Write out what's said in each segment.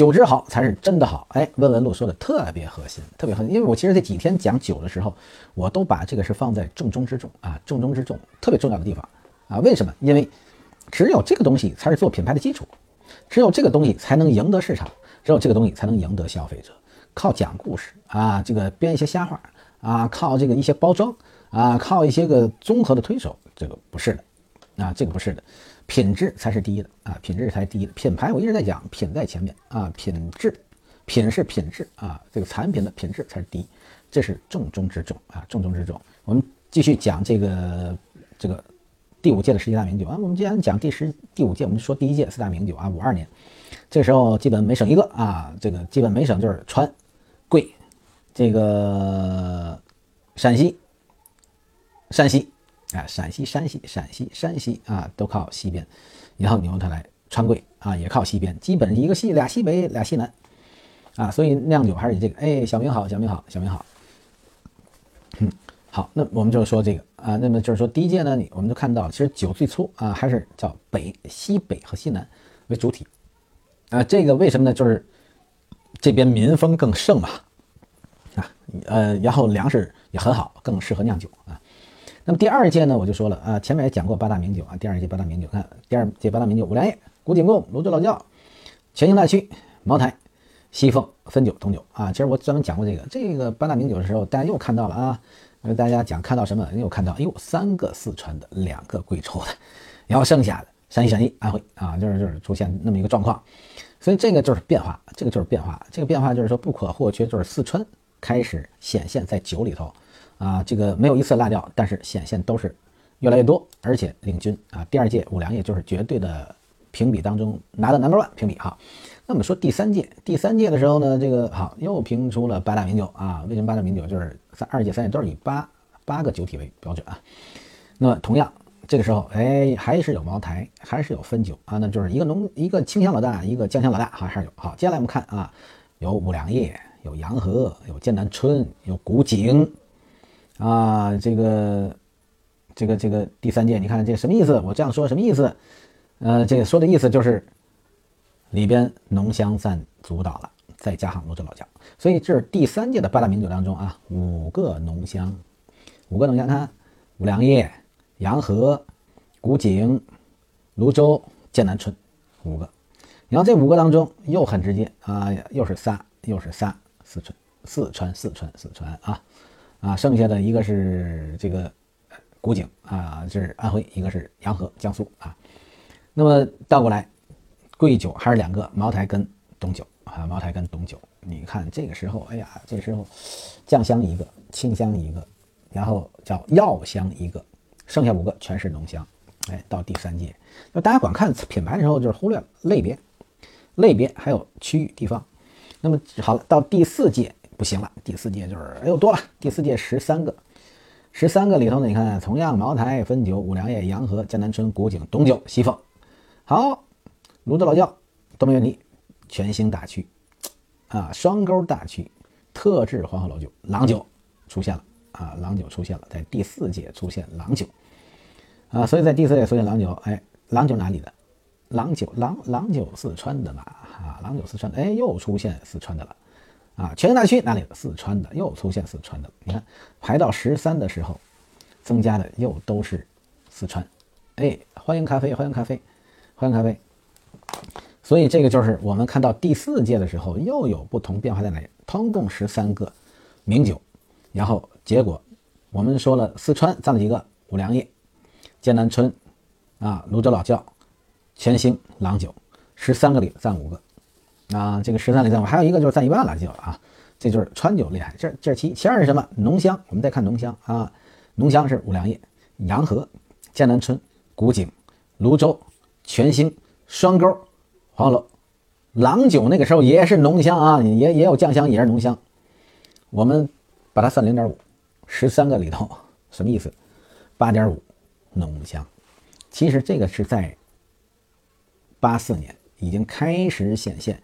酒质好才是真的好。哎，温文路说的特别核心，特别核心。因为我其实这几天讲酒的时候，我都把这个是放在重中之重啊，重中之重，特别重要的地方啊。为什么？因为只有这个东西才是做品牌的基础，只有这个东西才能赢得市场，只有这个东西才能赢得消费者。靠讲故事啊，这个编一些瞎话啊，靠这个一些包装啊，靠一些个综合的推手，这个不是的啊，这个不是的。品质才是第一的啊，品质才是第一的。品牌我一直在讲，品在前面啊，品质，品是品质啊，这个产品的品质才是第一，这是重中之重啊，重中之重。我们继续讲这个这个第五届的十大名酒啊，我们既然讲第十第五届，我们就说第一届四大名酒啊，五二年，这时候基本没省一个啊，这个基本没省就是川、贵，这个陕西、山西。啊，陕西、山西、陕西、山西啊，都靠西边，然后牛它来川贵啊，也靠西边，基本一个西俩西北俩西南啊，所以酿酒还是以这个。哎，小明好，小明好，小明好。嗯，好，那我们就说这个啊，那么就是说第一届呢，你我们就看到，其实酒最初啊，还是叫北、西北和西南为主体啊，这个为什么呢？就是这边民风更盛嘛啊，呃，然后粮食也很好，更适合酿酒啊。那么第二届呢，我就说了啊，前面也讲过八大名酒啊。第二届八大名酒，看第二届八大名酒：五粮液、古井贡、泸州老窖、全兴大曲、茅台、西凤、汾酒、铜酒啊。其实我专门讲过这个这个八大名酒的时候，大家又看到了啊。大家讲看到什么？又看到哎呦，三个四川的，两个贵州的，然后剩下的山西、陕西、安徽啊，就是就是出现那么一个状况。所以这个就是变化，这个就是变化，这个变化就是说不可或缺，就是四川开始显现在酒里头。啊，这个没有一次落掉，但是显现都是越来越多，而且领军啊。第二届五粮液就是绝对的评比当中拿到 number one 评比哈。那么说第三届，第三届的时候呢，这个好又评出了八大名酒啊。为什么八大名酒就是三二届三届都是以八八个酒体为标准啊？那么同样这个时候，哎，还是有茅台，还是有汾酒啊？那就是一个浓一个清香老大，一个酱香老大，好还是有。好，接下来我们看啊，有五粮液，有洋河，有剑南春，有古井。啊，这个，这个，这个第三届，你看这什么意思？我这样说什么意思？呃，这个说的意思就是里边浓香占主导了，再加上泸州老窖，所以这是第三届的八大名酒当中啊，五个浓香，五个浓香，看五粮液、洋河、古井、泸州、剑南春，五个。然后这五个当中又很直接啊，又是仨，又是仨，四川，四川，四川，四川啊。啊，剩下的一个是这个古井啊，这是安徽；一个是洋河，江苏啊。那么倒过来，贵酒还是两个，茅台跟董酒啊，茅台跟董酒。你看这个时候，哎呀，这时候酱香一个，清香一个，然后叫药香一个，剩下五个全是浓香。哎，到第三届，那大家光看品牌的时候，就是忽略了类别、类别还有区域地方。那么好了，到第四届。不行了，第四届就是哎呦多了，第四届十三个，十三个里头呢，你看同样茅台、汾酒、五粮液、洋河、江南春、古井、董酒、西凤，好，泸州老窖都没问题，全兴大曲，啊，双沟大曲，特制黄河老酒，郎酒出现了。啊，郎酒出现了，在第四届出现郎酒，啊，所以在第四届出现郎酒，哎，郎酒哪里的？郎酒，郎郎酒四川的嘛，啊，郎酒四川的，哎，又出现四川的了。啊，全兴大区哪里？四川的又出现四川的，你看排到十三的时候，增加的又都是四川。哎，欢迎咖啡，欢迎咖啡，欢迎咖啡。所以这个就是我们看到第四届的时候又有不同变化在哪里？通共十三个名酒，然后结果我们说了四川占了几个？五粮液、剑南春啊、泸州老窖、全兴、郎酒，十三个里占五个。啊，这个十三里三五，还有一个就是占一半了就啊，这就是川酒厉害。这这是其其二是什么？浓香。我们再看浓香啊，浓香是五粮液、洋河、剑南春、古井、泸州、全兴、双沟、黄楼、郎酒。那个时候也是浓香啊，也也有酱香，也是浓香。我们把它算零点五，十三个里头什么意思？八点五浓香。其实这个是在八四年已经开始显现。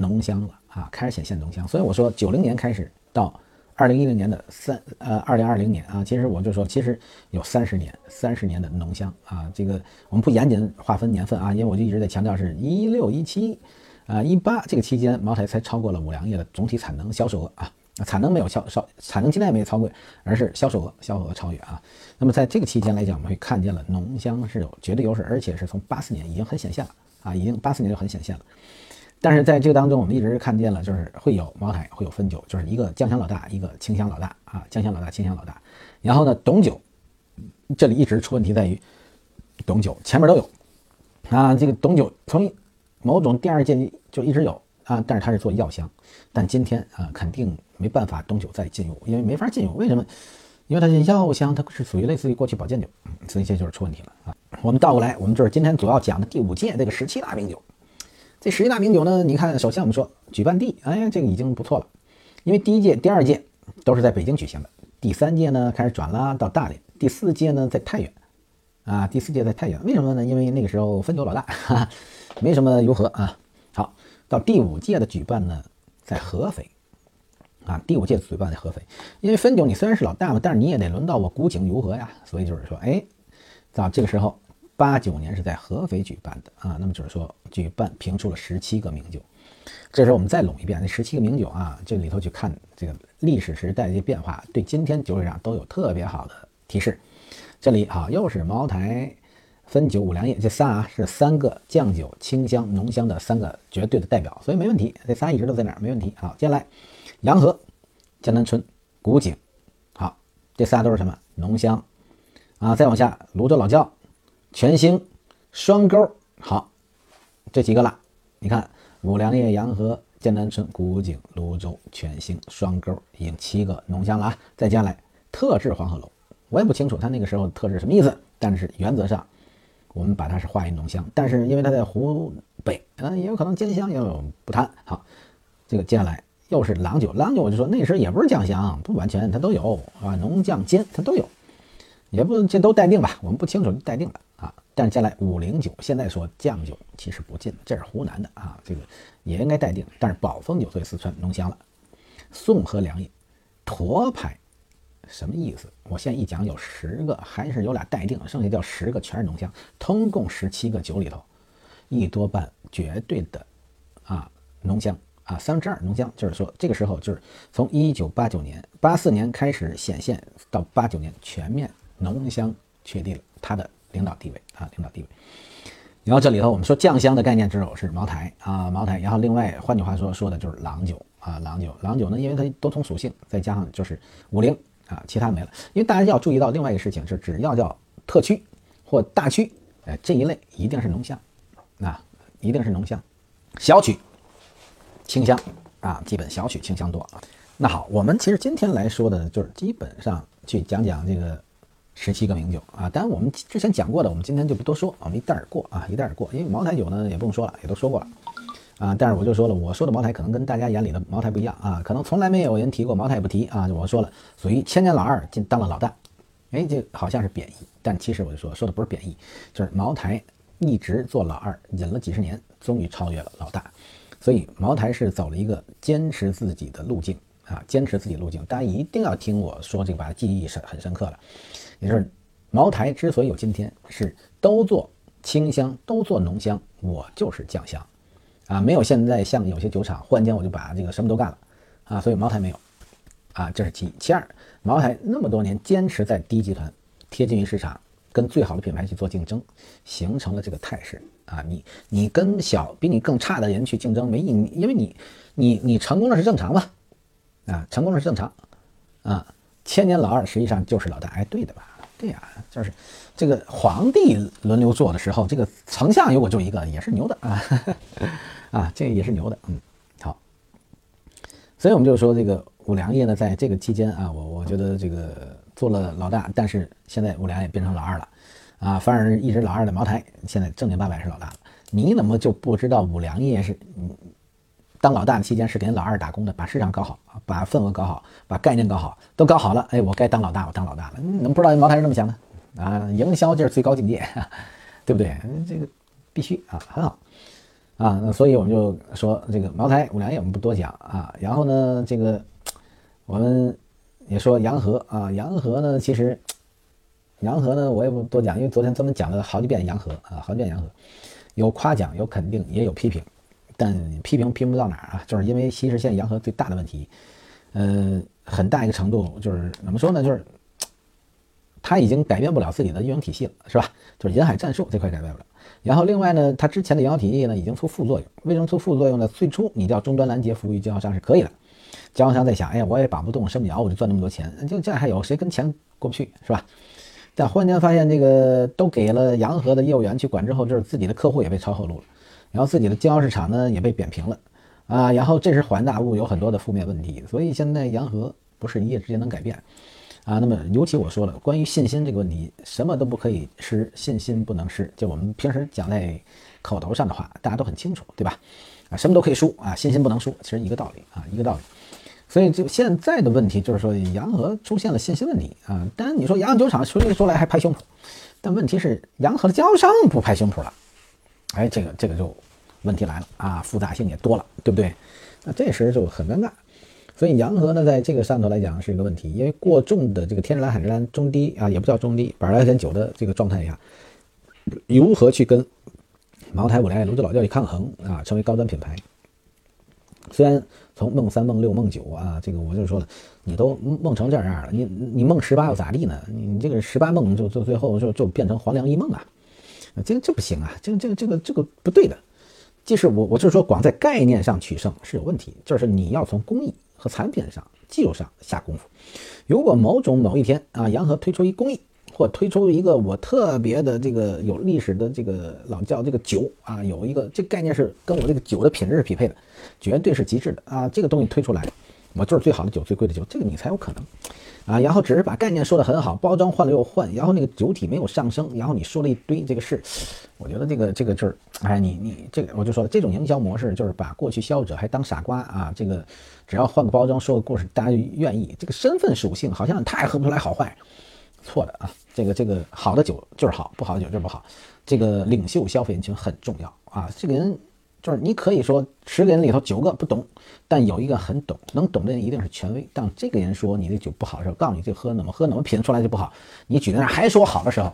浓香了啊，开始显现浓香，所以我说九零年开始到二零一零年的三呃二零二零年啊，其实我就说其实有三十年三十年的浓香啊，这个我们不严谨划分年份啊，因为我就一直在强调是一六一七啊，一八这个期间，茅台才超过了五粮液的总体产能销售额啊，产能没有销销，产能期内没有超过，而是销售额销售额超越啊。那么在这个期间来讲，我们会看见了浓香是有绝对优势，而且是从八四年已经很显现了啊，已经八四年就很显现了。但是在这个当中，我们一直看见了，就是会有茅台会有汾酒，就是一个酱香老大，一个清香老大啊，酱香老大，清香老大。然后呢，董酒这里一直出问题在于董酒前面都有啊，这个董酒从某种第二届就一直有啊，但是它是做药香，但今天啊肯定没办法董酒再进入，因为没法进入，为什么？因为它是药香，它是属于类似于过去保健酒，所以这就是出问题了啊。我们倒过来，我们就是今天主要讲的第五届这个十七大名酒。这十一大名酒呢？你看，首先我们说举办地，哎，这个已经不错了，因为第一届、第二届都是在北京举行的，第三届呢开始转了到大连，第四届呢在太原，啊，第四届在太原，为什么呢？因为那个时候汾酒老大，哈哈，没什么如何啊。好，到第五届的举办呢在合肥，啊，第五届举办在合肥，因为汾酒你虽然是老大嘛，但是你也得轮到我古井如何呀，所以就是说，哎，到这个时候。八九年是在合肥举办的啊，那么就是说举办评出了十七个名酒。这时候我们再拢一遍那十七个名酒啊，这里头去看这个历史时代的变化，对今天酒史上都有特别好的提示。这里好又是茅台、汾酒、五粮液这仨啊，是三个酱酒清香浓香的三个绝对的代表，所以没问题。这仨一直都在那儿，没问题。好，接下来洋河、江南春、古井，好，这仨都是什么浓香啊？再往下泸州老窖。全兴、双沟，好，这几个了。你看，五粮液、洋河、剑南春、古井、泸州、全兴、双沟，已经七个浓香了啊。再接下来，特制黄鹤楼，我也不清楚他那个时候特制什么意思，但是原则上，我们把它是划为浓香。但是因为它在湖北，嗯，也有可能兼香，也有不谈。好，这个接下来又是郎酒，郎酒我就说那时候也不是酱香，不完全，它都有啊，浓酱兼它都有。也不这都待定吧，我们不清楚待定了。但是将来五零酒现在说酱酒其实不进，这是湖南的啊，这个也应该待定。但是宝丰酒作为四川浓香了，宋和良业，沱牌什么意思？我现在一讲有十个，还是有俩待定，剩下叫十个全是浓香，通共十七个酒里头，一多半绝对的啊浓香啊三分之二浓香，就是说这个时候就是从一九八九年八四年开始显现到八九年全面。浓香确定了它的领导地位啊，领导地位。然后这里头我们说酱香的概念只有是茅台啊，茅台。然后另外换句话说说的就是郎酒啊，郎酒，郎酒呢，因为它多重属性，再加上就是五零啊，其他没了。因为大家要注意到另外一个事情是，只要叫特区或大区，哎，这一类一定是浓香啊，一定是浓香。小曲清香啊，基本小曲清香多。那好，我们其实今天来说的就是基本上去讲讲这个。十七个名酒啊，当然我们之前讲过的，我们今天就不多说，我们一带而过啊，一带而过。因为茅台酒呢也不用说了，也都说过了啊。但是我就说了，我说的茅台可能跟大家眼里的茅台不一样啊，可能从来没有人提过茅台不提啊。我说了，属于千年老二进当了老大，哎，这好像是贬义，但其实我就说说的不是贬义，就是茅台一直做老二，忍了几十年，终于超越了老大。所以茅台是走了一个坚持自己的路径啊，坚持自己路径。大家一定要听我说这个，把它记忆是很深刻的。也就是茅台之所以有今天，是都做清香，都做浓香，我就是酱香，啊，没有现在像有些酒厂忽然间我就把这个什么都干了，啊，所以茅台没有，啊，这是其一。其二，茅台那么多年坚持在第一集团，贴近于市场，跟最好的品牌去做竞争，形成了这个态势，啊，你你跟小比你更差的人去竞争没意义，因为你你你成功了是正常嘛，啊，成功了是正常，啊。千年老二实际上就是老大，哎，对的吧？对呀，就是这个皇帝轮流做的时候，这个丞相如果就一个也是牛的啊，啊，这也是牛的，嗯，好。所以我们就说这个五粮液呢，在这个期间啊，我我觉得这个做了老大，但是现在五粮液变成老二了，啊，反而一直老二的茅台现在正经八百是老大了。你怎么就不知道五粮液是？当老大的期间是给老二打工的，把市场搞好，把份额搞好，把概念搞好，都搞好了，哎，我该当老大，我当老大了。你怎么不知道茅台是这么想的啊？营销就是最高境界，对不对？这个必须啊，很好啊。那所以我们就说这个茅台、五粮液我们不多讲啊。然后呢，这个我们也说洋河啊，洋河呢，其实洋河呢我也不多讲，因为昨天专门讲了好几遍洋河啊，好几遍洋河，有夸奖，有肯定，也有批评。但批评批不到哪儿啊，就是因为其实现在洋河最大的问题，呃，很大一个程度就是怎么说呢，就是 他已经改变不了自己的运营体系了，是吧？就是沿海战术这块改变不了。然后另外呢，他之前的营销体系呢已经出副作用。为什么出副作用呢？最初你叫终端拦截服务于经销商是可以的，经销商在想，哎呀，我也绑不动，生不了，我就赚那么多钱，就这还有谁跟钱过不去，是吧？但忽然间发现这个都给了洋河的业务员去管之后，就是自己的客户也被抄后路了，然后自己的经销市场呢也被扁平了，啊，然后这是恍然大物，有很多的负面问题，所以现在洋河不是一夜之间能改变。啊，那么尤其我说了，关于信心这个问题，什么都不可以失，信心不能失。就我们平时讲在口头上的话，大家都很清楚，对吧？啊，什么都可以输啊，信心不能输，其实一个道理啊，一个道理。所以就现在的问题就是说，洋河出现了信心问题啊。当然你说洋河酒厂说来说来还拍胸脯，但问题是洋河的经销商不拍胸脯了，哎，这个这个就问题来了啊，复杂性也多了，对不对？那这时就很尴尬。所以洋河呢，在这个上头来讲是一个问题，因为过重的这个天然蓝、海之蓝中低啊，也不叫中低，百来点酒的这个状态下，如何去跟茅台、五粮液、泸州老窖去抗衡啊，成为高端品牌？虽然从梦三、梦六、梦九啊，这个我就说了，你都梦成这样了，你你梦十八又咋地呢？你这个十八梦就就最后就就变成黄粱一梦啊，这这不行啊，这个这个这个这个不对的。即使我我就是说，光在概念上取胜是有问题，就是你要从工艺。和产品上、技术上下功夫。如果某种某一天啊，洋河推出一工艺，或推出一个我特别的这个有历史的这个老窖这个酒啊，有一个这概念是跟我这个酒的品质是匹配的，绝对是极致的啊，这个东西推出来，我就是最好的酒、最贵的酒，这个你才有可能。啊，然后只是把概念说得很好，包装换了又换，然后那个酒体没有上升，然后你说了一堆这个事，我觉得这个这个劲儿，哎，你你这个我就说了，这种营销模式就是把过去消费者还当傻瓜啊，这个只要换个包装说个故事，大家就愿意。这个身份属性好像他也喝不出来好坏，错的啊，这个这个好的酒就是好，不好的酒就是不好，这个领袖消费人群很重要啊，这个人。就是你可以说十个人里头九个不懂，但有一个很懂，能懂的人一定是权威。当这个人说你的酒不好的时候，告诉你这喝怎么喝怎么品出来就不好，你举在那还说好的时候，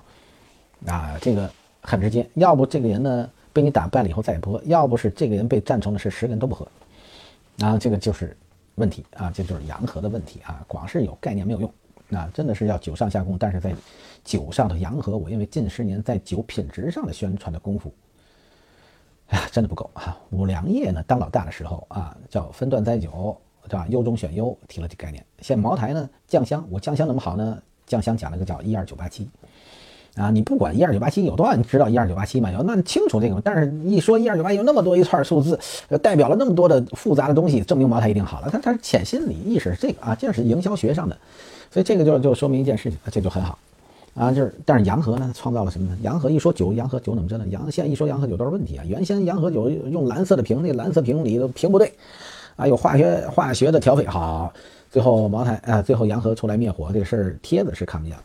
啊，这个很直接。要不这个人呢被你打败了以后再也不喝，要不是这个人被赞成的是十个人都不喝，啊，这个就是问题啊，这就是洋河的问题啊。光是有概念没有用，啊，真的是要酒上下功夫。但是在酒上的洋河，我认为近十年在酒品质上的宣传的功夫。啊，真的不够啊！五粮液呢，当老大的时候啊，叫分段栽酒，对吧？优中选优，提了这概念。现茅台呢，酱香，我酱香怎么好呢？酱香讲了个叫一二九八七，啊，你不管一二九八七有多少，你知道一二九八七吗？有那清楚这个吗？但是一说一二九八有那么多一串数字，代表了那么多的复杂的东西，证明茅台一定好了。它它是潜心理意识是这个啊，这是营销学上的，所以这个就就说明一件事情，这就很好。啊，就是，但是洋河呢，创造了什么呢？洋河一说酒，洋河酒怎么着呢？洋现在一说洋河酒都是问题啊。原先洋河酒用蓝色的瓶，那蓝色瓶里头瓶不对，啊，有化学化学的调配好，最后茅台啊，最后洋河出来灭火这个事儿，贴子是看不见了，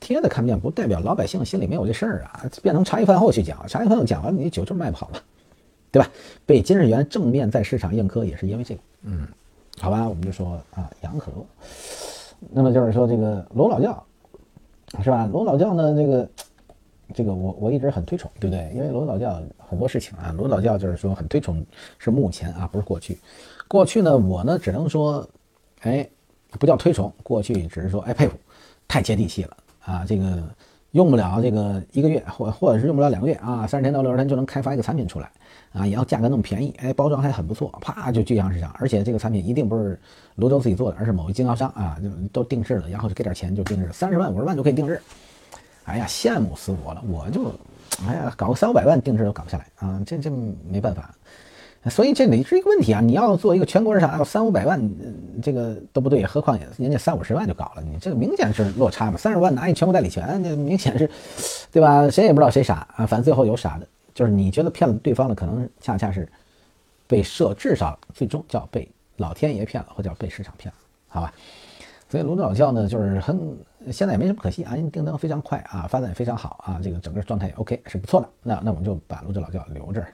贴子看不见不代表老百姓心里没有这事儿啊。变成茶余饭后去讲，茶余饭后讲完，你酒就卖不好了，对吧？被金日元正面在市场硬磕也是因为这个，嗯，好吧，我们就说啊，洋河，那么就是说这个罗老窖。是吧？罗老窖呢？这个，这个我我一直很推崇，对不对？因为罗老窖很多事情啊，罗老窖就是说很推崇，是目前啊，不是过去。过去呢，我呢只能说，哎，不叫推崇，过去只是说，哎，佩服，太接地气了啊！这个用不了这个一个月，或或者是用不了两个月啊，三十天到六十天就能开发一个产品出来。啊，也要价格那么便宜，哎，包装还很不错，啪就巨向市场，而且这个产品一定不是泸州自己做的，而是某一经销商啊，就都定制了，然后就给点钱就定制，三十万五十万就可以定制。哎呀，羡慕死我了，我就，哎呀，搞个三五百万定制都搞不下来啊，这这没办法。所以这里是一个问题啊，你要做一个全国市场，要三五百万，这个都不对，何况人家三五十万就搞了，你这个明显是落差嘛，三十万拿一全国代理权，这明显是，对吧？谁也不知道谁傻啊，反正最后有傻的。就是你觉得骗了对方的，可能恰恰是被设，至少最终叫被老天爷骗了，或叫被市场骗了，好吧？所以泸州老窖呢，就是很现在也没什么可惜啊，因为订单非常快啊，发展也非常好啊，这个整个状态也 OK，是不错的。那那我们就把泸州老窖留这儿，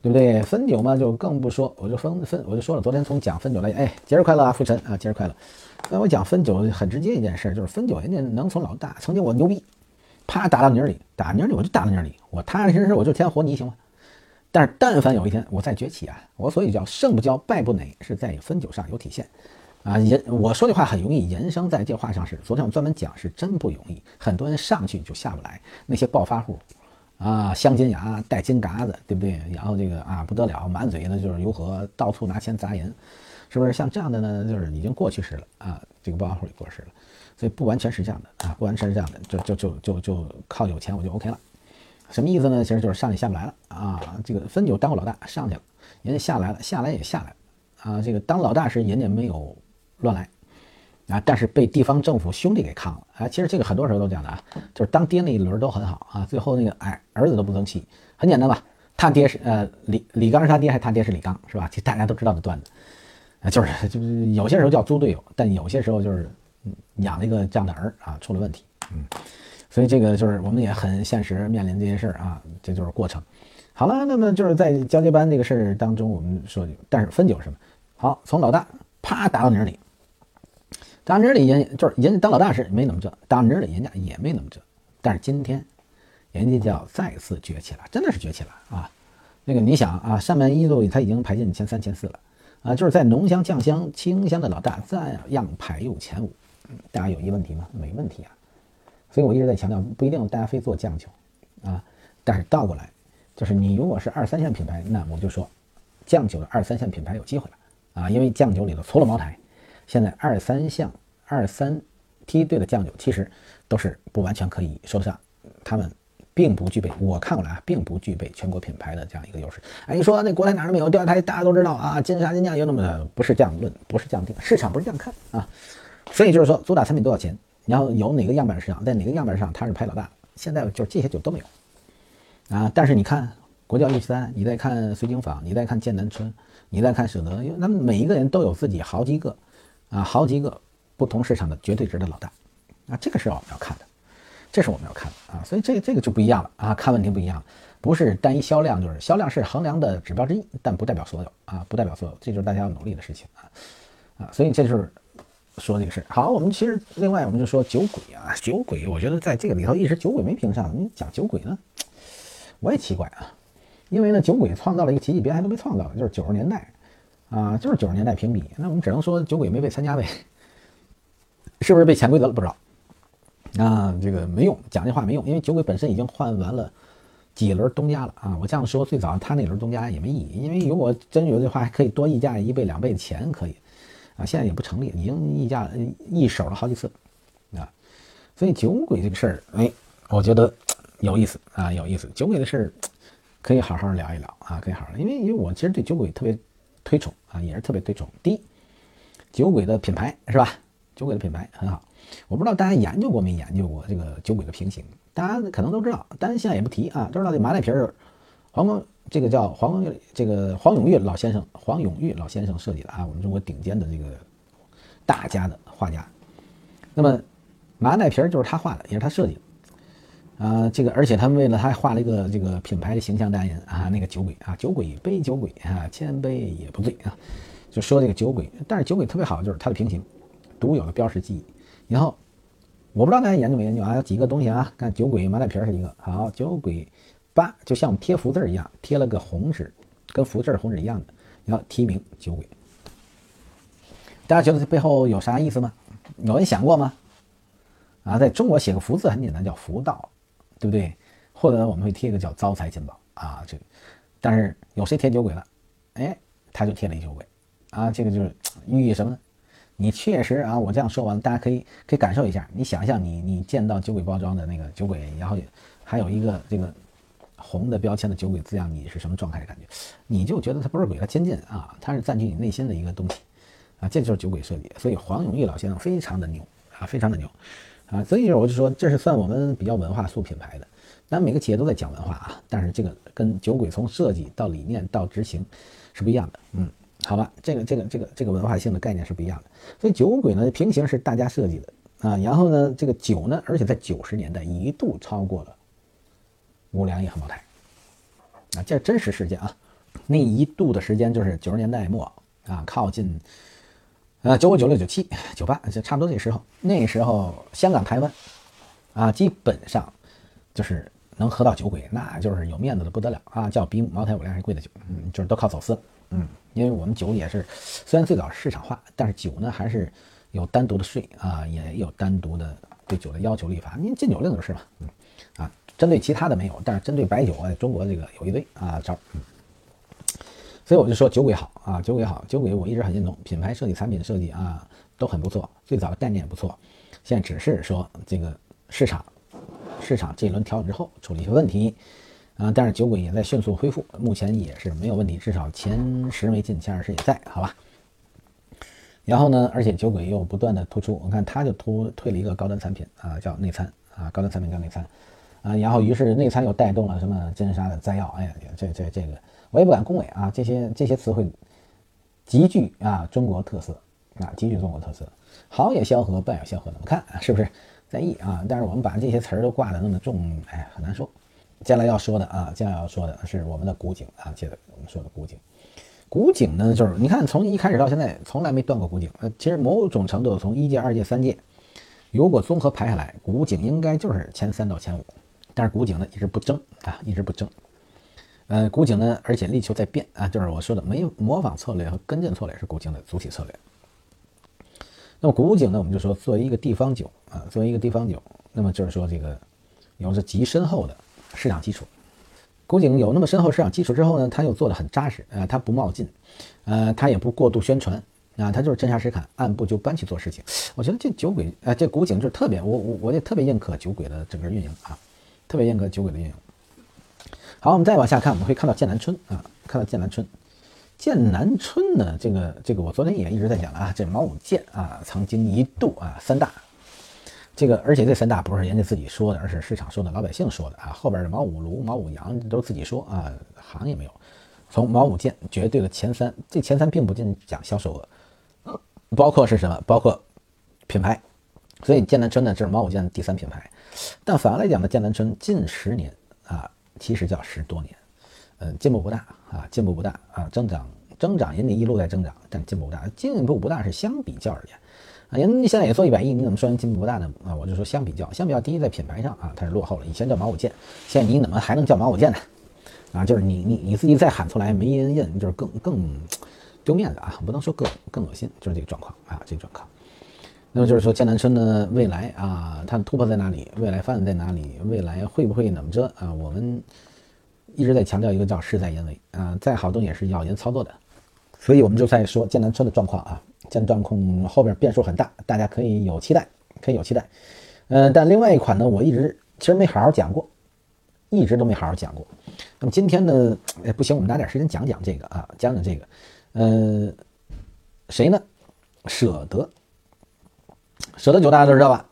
对不对？汾酒嘛，就更不说，我就分分，我就说了，昨天从讲汾酒来，哎，节日快乐啊，傅晨啊，节日快乐。那我讲汾酒很直接一件事，就是汾酒人家能从老大，曾经我牛逼。啪打到泥里，打泥里我就打到泥里，我踏踏实实我就填活泥行吗？但是但凡有一天我再崛起啊，我所以叫胜不骄败不馁，是在分酒上有体现。啊，人我说的话很容易，人生在这话上是。昨天我专门讲，是真不容易。很多人上去就下不来，那些暴发户，啊，镶金牙、戴金嘎子，对不对？然后这个啊不得了，满嘴的就是如何到处拿钱砸人，是不是？像这样的呢，就是已经过去式了啊，这个暴发户也过世了。所以不完全是这样的啊，不完全是这样的，就就就就就靠有钱我就 OK 了。什么意思呢？其实就是上去下不来了啊。这个分酒当过老大上去了，人家下来了，下来也下来了啊。这个当老大时人家没有。乱来啊！但是被地方政府兄弟给抗了啊！其实这个很多时候都这样的啊，就是当爹那一轮都很好啊，最后那个哎儿子都不争气，很简单吧？他爹是呃李李刚是他爹，还是他爹是李刚是吧？其实大家都知道的段子啊，就是就是有些时候叫猪队友，但有些时候就是养了一个这样的儿啊，出了问题，嗯，所以这个就是我们也很现实面临这些事儿啊，这就是过程。好了，那么就是在交接班这个事儿当中，我们说，但是分酒什么？好，从老大啪打到你这里。打你这里人就是人家当老大时没那么这，当这里人家也没那么这，但是今天人家叫再次崛起了，真的是崛起了啊！那个你想啊，上面一路他已经排进前三、前四了啊，就是在浓香、酱香、清香的老大照样排入前五。大家有一问题吗？没问题啊！所以我一直在强调，不一定大家非做酱酒啊，但是倒过来，就是你如果是二三线品牌，那我就说酱酒的二三线品牌有机会了啊，因为酱酒里头除了茅台。现在二三项、二三梯队的酱酒，其实都是不完全可以说得上，他们并不具备，我看过来啊，并不具备全国品牌的这样一个优势。哎，你说那国台哪儿都没有，钓台大家都知道啊，金沙金酱有那么的不是这样论，不是这样定，市场不是这样看啊。所以就是说，主打产品多少钱，然后有哪个样板市场，在哪个样板上它是排老大，现在就是这些酒都没有啊。但是你看国窖一三，你再看水晶坊，你再看剑南春，你再看舍得，因为他们每一个人都有自己好几个。啊，好几个不同市场的绝对值的老大，啊，这个是我们要看的，这是我们要看的啊，所以这个这个就不一样了啊，看问题不一样，不是单一销量，就是销量是衡量的指标之一，但不代表所有啊，不代表所有，这就是大家要努力的事情啊啊，所以这就是说这个事好，我们其实另外我们就说酒鬼啊，酒鬼，我觉得在这个里头一直酒鬼没评上，你讲酒鬼呢，我也奇怪啊，因为呢酒鬼创造了一个奇迹，别人还都没创造，就是九十年代。啊，就是九十年代评比，那我们只能说酒鬼没被参加呗，是不是被潜规则了？不知道。啊，这个没用，讲这话没用，因为酒鬼本身已经换完了几轮东家了啊。我这样说，最早他那轮东家也没意义，因为如果真有的话，还可以多溢价一倍两倍的钱可以，啊，现在也不成立，已经溢价一手了好几次，啊，所以酒鬼这个事儿，哎，我觉得有意思啊，有意思。酒鬼的事儿可以好好聊一聊啊，可以好好，因为因为我其实对酒鬼特别。推崇啊，也是特别推崇。第一，酒鬼的品牌是吧？酒鬼的品牌很好。我不知道大家研究过没研究过这个酒鬼的瓶型，大家可能都知道，但是现在也不提啊。都知道这马奶瓶儿，黄光这个叫黄这个黄永玉老先生，黄永玉老先生设计的啊，我们中国顶尖的这个大家的画家。那么麻袋皮儿就是他画的，也是他设计的。啊，这个而且他们为了他画了一个这个品牌的形象代言啊，那个酒鬼啊，酒鬼杯酒鬼啊，千杯也不醉啊，就说这个酒鬼，但是酒鬼特别好，就是它的平行，独有的标识记忆。然后我不知道大家研究没研究啊，有几个东西啊，看酒鬼麻袋皮儿是一个，好，酒鬼八就像我们贴福字一样，贴了个红纸，跟福字红纸一样的，然后提名酒鬼。大家觉得这背后有啥意思吗？有人想过吗？啊，在中国写个福字很简单，叫福到。对不对？或者我们会贴一个叫招财进宝啊，这个，但是有谁贴酒鬼了？哎，他就贴了一酒鬼啊，这个就是寓意什么呢？你确实啊，我这样说完，大家可以可以感受一下。你想象你你见到酒鬼包装的那个酒鬼，然后还有一个这个红的标签的酒鬼字样，你是什么状态的感觉？你就觉得他不是鬼，他亲近啊，他是占据你内心的一个东西啊，这就是酒鬼设计。所以黄永玉老先生非常的牛啊，非常的牛。啊，所以我就说，这是算我们比较文化素品牌的。当然，每个企业都在讲文化啊，但是这个跟酒鬼从设计到理念到执行是不一样的。嗯，好吧，这个这个这个这个文化性的概念是不一样的。所以酒鬼呢，平行是大家设计的啊。然后呢，这个酒呢，而且在九十年代一度超过了五粮液和茅台啊，这真实事件啊。那一度的时间就是九十年代末啊，靠近。呃，九五、九六、九七、九八，就差不多这时候。那时候，香港、台湾，啊，基本上就是能喝到酒鬼，那就是有面子的不得了啊！叫比茅台、五粮液贵的酒，嗯，就是都靠走私嗯，因为我们酒也是，虽然最早市场化，但是酒呢还是有单独的税啊，也有单独的对酒的要求立法。您禁酒令就是嘛，嗯，针对其他的没有，但是针对白酒啊，中国这个有一堆啊招，嗯，所以我就说酒鬼好啊，酒鬼好，酒鬼我一直很认同，品牌设计、产品的设计啊都很不错，最早的概念也不错，现在只是说这个市场。市场这一轮调整之后出了一些问题，啊，但是酒鬼也在迅速恢复，目前也是没有问题，至少前十没进，前二十也在，好吧。然后呢，而且酒鬼又不断的突出，我看他就突推了一个高端产品啊，叫内参啊，高端产品叫内参啊，然后于是内参又带动了什么金沙的摘要，哎呀，这这这个我也不敢恭维啊，这些这些词汇极具啊中国特色啊，极具中国特色，好也萧何，败也萧何，怎么看是不是？在意啊，但是我们把这些词儿都挂的那么重，哎，很难说。接下来要说的啊，接下来要说的是我们的古井啊，接着我们说的古井。古井呢，就是你看从一开始到现在，从来没断过古井。呃，其实某种程度从一届、二届、三届，如果综合排下来，古井应该就是前三到前五。但是古井呢一直不争啊，一直不争。呃，古井呢，而且力求在变啊，就是我说的没有模仿策略和跟进策略是古井的主体策略。那么古井呢，我们就说作为一个地方酒啊，作为一个地方酒，那么就是说这个有着极深厚的市场基础。古井有那么深厚市场基础之后呢，它又做的很扎实啊，它不冒进，呃，它也不过度宣传啊，它就是真杀实砍，按部就班去做事情。我觉得这酒鬼啊，这古井就是特别，我我我也特别认可酒鬼的整个运营啊，特别严格酒鬼的运营。好，我们再往下看，我们会看到剑南春啊，看到剑南春。剑南春呢？这个这个，我昨天也一直在讲了啊。这毛五剑啊，曾经一度啊三大，这个而且这三大不是人家自己说的，而是市场说的，老百姓说的啊。后边的毛五卢、毛五羊都自己说啊，行业没有。从毛五剑绝对的前三，这前三并不仅讲销售额，包括是什么？包括品牌。所以剑南春呢，这是毛五剑的第三品牌。但反过来讲呢，剑南春近十年啊，其实叫十多年。嗯，进步不大啊，进步不大啊，增长增长，人家一路在增长，但进步不大，进步不大是相比较而言啊，人现在也做一百亿，你怎么说人进步不大呢？啊，我就说相比较，相比较，第一在品牌上啊，它是落后了，以前叫马五剑，现在你怎么还能叫马五剑呢？啊，就是你你你自己再喊出来没人认，就是更更丢面子啊，不能说更更恶心，就是这个状况啊，这个状况。那么就是说剑南春的未来啊，它的突破在哪里？未来发展在哪里？未来会不会怎么着啊？我们。一直在强调一个叫事在人为啊，再好东西也是要人操作的，所以我们就在说剑南春的状况啊，剑南状况后边变数很大，大家可以有期待，可以有期待。嗯，但另外一款呢，我一直其实没好好讲过，一直都没好好讲过。那么今天呢，哎不行，我们拿点时间讲讲这个啊，讲讲这个。嗯，谁呢？舍得，舍得酒大家都知道吧？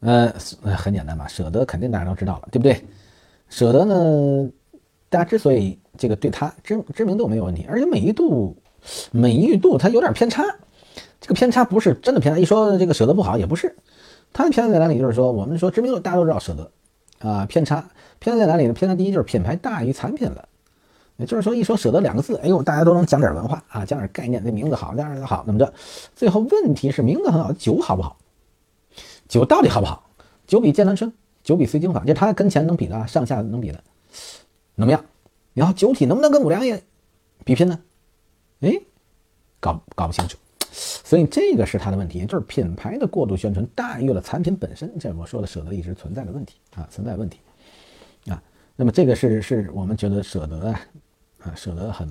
嗯，很简单嘛，舍得肯定大家都知道了，对不对？舍得呢，大家之所以这个对它知知名度没有问题，而且美誉度美誉度它有点偏差，这个偏差不是真的偏差。一说这个舍得不好也不是，它的偏差在哪里？就是说我们说知名度大家都知道舍得啊，偏差偏差在哪里呢？偏差第一就是品牌大于产品了，也就是说一说舍得两个字，哎呦大家都能讲点文化啊，讲点概念，这名字好，这样好，那么着，最后问题是名字很好，酒好不好？酒到底好不好？酒比剑南春。酒比随经法，就它跟前能比的，上下能比的，怎么样？然后酒体能不能跟五粮液比拼呢？哎，搞搞不清楚，所以这个是它的问题，就是品牌的过度宣传大于了产品本身，这我说的舍得一直存在的问题啊，存在问题啊。那么这个是是我们觉得舍得啊，啊舍得很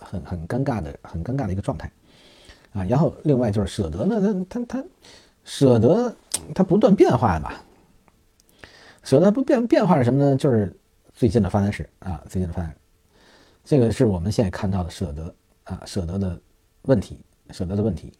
很很尴尬的很尴尬的一个状态啊。然后另外就是舍得呢，它它它舍得它不断变化嘛。舍得不变变化是什么呢？就是最近的发展史啊，最近的发展，这个是我们现在看到的舍得啊，舍得的问题，舍得的问题。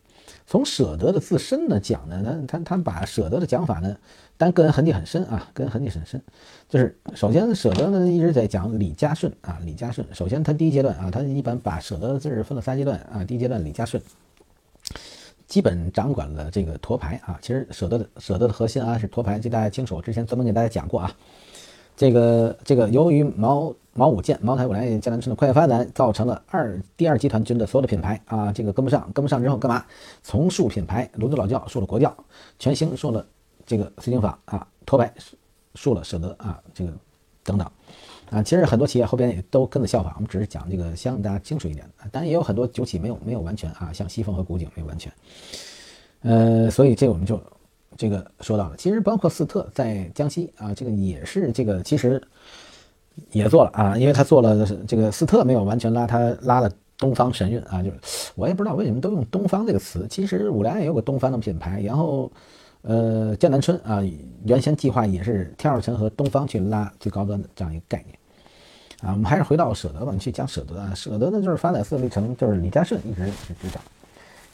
从舍得的自身呢讲呢，他他他把舍得的讲法呢，但个人痕迹很深啊，个人痕迹很深。就是首先舍得呢一直在讲李家顺啊，李家顺。首先他第一阶段啊，他一般把舍得的字分了三阶段啊，第一阶段李家顺。基本掌管了这个托牌啊，其实舍得的舍得的核心啊是托牌，这大家清楚。之前专门给大家讲过啊，这个这个由于毛毛五剑、茅台、五粮液、江南春的快速发展，造成了二第二集团军的所有的品牌啊，这个跟不上，跟不上之后干嘛？从树品牌，泸州老窖树了国窖，全兴树了这个随经坊啊，托牌树了舍得啊，这个等等啊，其实很多企业后边也都跟着效仿，我们只是讲这个相对大家清楚一点的，当然也有很多酒企没有没有完全啊，像西凤和古井没有完全，呃，所以这我们就这个说到了，其实包括斯特在江西啊，这个也是这个其实也做了啊，因为他做了这个斯特没有完全拉他拉了东方神韵啊，就是我也不知道为什么都用东方这个词，其实五粮液有个东方的品牌，然后。呃，江南春啊，原先计划也是天二城和东方去拉最高端的这样一个概念啊。我们还是回到舍得吧，去讲舍得啊。舍得呢，就是发展四个历程，就是李嘉顺一直是执掌，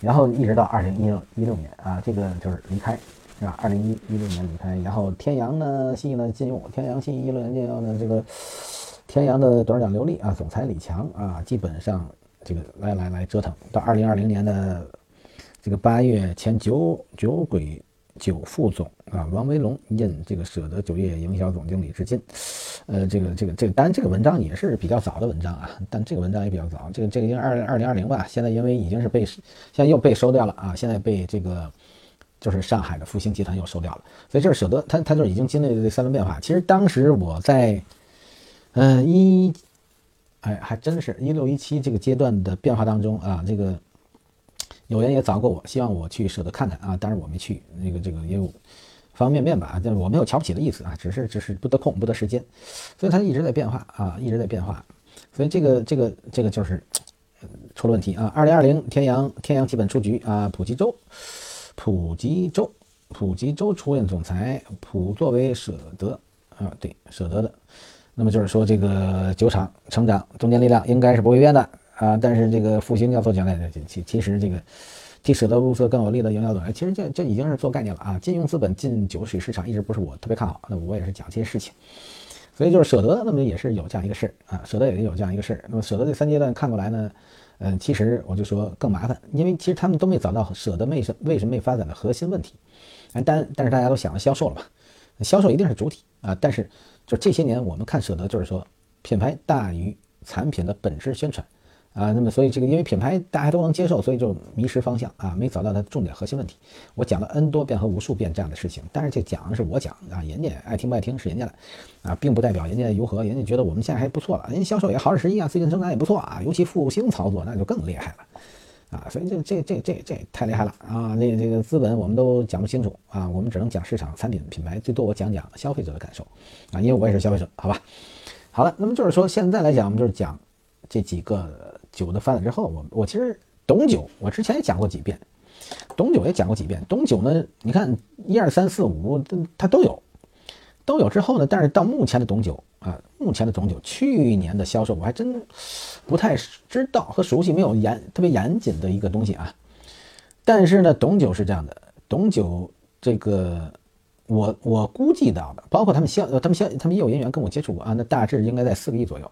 然后一直到二零一六一六年啊，这个就是离开是吧？二零一一六年离开，然后天阳呢，新呢禁用，天阳新一六年禁用呢这个天阳的董事长刘丽啊，总裁李强啊，基本上这个来来来折腾，到二零二零年的这个八月前酒酒鬼。酒副总啊，王维龙任这个舍得酒业营销总经理至今，呃，这个这个这个，当然这个文章也是比较早的文章啊，但这个文章也比较早，这个这个应该二二零二零吧，现在因为已经是被现在又被收掉了啊，现在被这个就是上海的复兴集团又收掉了，所以这是舍得，他他就已经经历了这三轮变化。其实当时我在嗯一，哎，还真是一六一七这个阶段的变化当中啊，这个。有人也找过我，希望我去舍得看看啊，但是我没去，那个这个也有方方面面吧，但是我没有瞧不起的意思啊，只是只是不得空不得时间，所以它一直在变化啊，一直在变化，所以这个这个这个就是出了问题啊。二零二零天阳天阳基本出局啊，普吉州普吉州普吉州出任总裁，普作为舍得啊，对舍得的，那么就是说这个酒厂成长中坚力量应该是不会变的。啊，但是这个复兴要做将来的，其其实这个替舍得入色更有利的营销总裁，其实这这已经是做概念了啊。禁用资本进酒水市场一直不是我特别看好，那我也是讲这些事情，所以就是舍得，那么也是有这样一个事儿啊，舍得也有这样一个事儿。那么舍得这三阶段看过来呢，嗯，其实我就说更麻烦，因为其实他们都没找到舍得为什为什么没发展的核心问题，但但是大家都想到销售了吧，销售一定是主体啊，但是就这些年我们看舍得就是说品牌大于产品的本质宣传。啊，那么所以这个因为品牌大家都能接受，所以就迷失方向啊，没找到它重点核心问题。我讲了 N 多遍和无数遍这样的事情，但是这讲的是我讲啊，人家爱听不爱听是人家的啊，并不代表人家如何，人家觉得我们现在还不错了，人家销售也好使实际啊，最近增长也不错啊，尤其复兴操作那就更厉害了啊，所以这这这这这太厉害了啊，那这个资本我们都讲不清楚啊，我们只能讲市场、产品、品牌，最多我讲讲消费者的感受啊，因为我也是消费者，好吧？好了，那么就是说现在来讲，我们就是讲这几个。酒的发展之后，我我其实董酒，我之前也讲过几遍，董酒也讲过几遍。董酒呢，你看一二三四五，它都有，都有之后呢，但是到目前的董酒啊，目前的董酒，去年的销售我还真不太知道和熟悉，没有严特别严谨的一个东西啊。但是呢，董酒是这样的，董酒这个我我估计到的，包括他们销他们销他们业务人员跟我接触过啊，那大致应该在四个亿左右。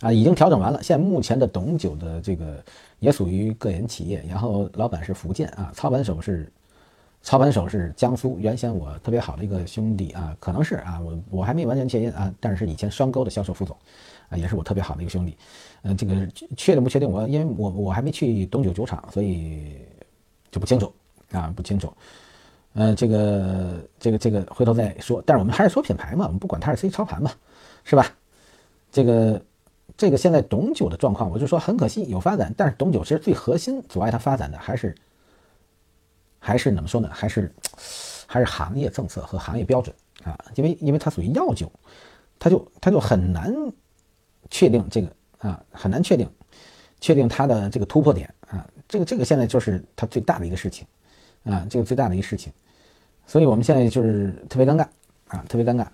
啊，已经调整完了。现在目前的董酒的这个也属于个人企业，然后老板是福建啊，操盘手是操盘手是江苏，原先我特别好的一个兄弟啊，可能是啊，我我还没完全确认啊，但是以前双沟的销售副总啊，也是我特别好的一个兄弟。嗯，这个确定不确定？我因为我我还没去董酒酒厂，所以就不清楚啊，不清楚。呃，这个这个这个回头再说。但是我们还是说品牌嘛，我们不管它是谁操盘嘛，是吧？这个。这个现在董酒的状况，我就说很可惜有发展，但是董酒其实最核心阻碍它发展的还是还是怎么说呢？还是还是行业政策和行业标准啊，因为因为它属于药酒，它就它就很难确定这个啊，很难确定确定它的这个突破点啊，这个这个现在就是它最大的一个事情啊，这个最大的一个事情，所以我们现在就是特别尴尬啊，特别尴尬。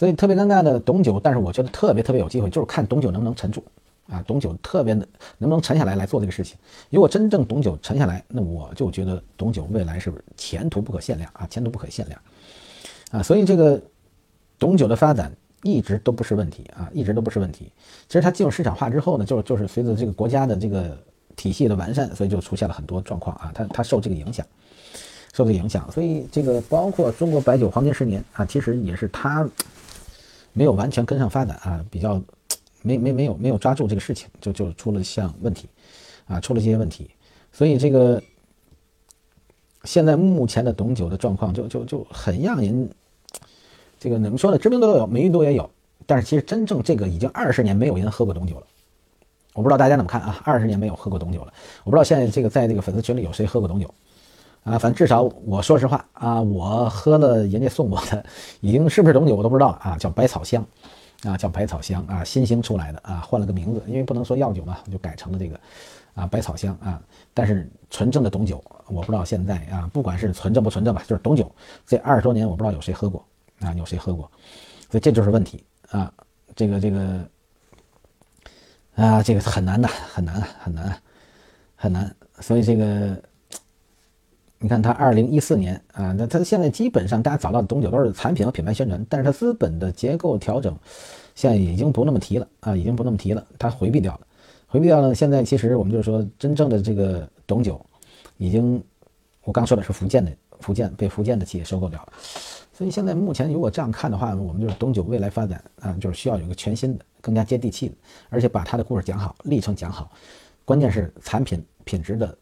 所以特别尴尬的董酒，但是我觉得特别特别有机会，就是看董酒能不能沉住啊！董酒特别的能不能沉下来来做这个事情。如果真正董酒沉下来，那我就觉得董酒未来是前途不可限量啊，前途不可限量啊！所以这个董酒的发展一直都不是问题啊，一直都不是问题。其实它进入市场化之后呢，就是就是随着这个国家的这个体系的完善，所以就出现了很多状况啊，它它受这个影响，受这个影响。所以这个包括中国白酒黄金十年啊，其实也是它。没有完全跟上发展啊，比较没没没有没有抓住这个事情，就就出了像问题，啊，出了这些问题，所以这个现在目前的董酒的状况就就就很让人这个怎么说呢？知名度都有，美誉度也有，但是其实真正这个已经二十年没有人喝过董酒了。我不知道大家怎么看啊？二十年没有喝过董酒了，我不知道现在这个在这个粉丝群里有谁喝过董酒啊？反正至少我说实话啊，我喝了人家送我的，已经是不是董酒我都不知道啊，叫百草香啊，叫百草香啊，新兴出来的啊，换了个名字，因为不能说药酒嘛，就改成了这个啊百草香啊。但是纯正的董酒，我不知道现在啊，不管是纯正不纯正吧，就是董酒这二十多年，我不知道有谁喝过啊，有谁喝过，所以这就是问题啊，这个这个。啊，这个很难的，很难，很难，很难。所以这个，你看，他二零一四年啊，那他现在基本上大家找到的东酒都是产品和品牌宣传，但是它资本的结构调整，现在已经不那么提了啊，已经不那么提了，它回避掉了，回避掉了。现在其实我们就是说，真正的这个董酒，已经，我刚说的是福建的，福建被福建的企业收购掉了。所以现在目前如果这样看的话，我们就是董酒未来发展啊，就是需要有一个全新的、更加接地气的，而且把它的故事讲好、历程讲好。关键是产品品质的，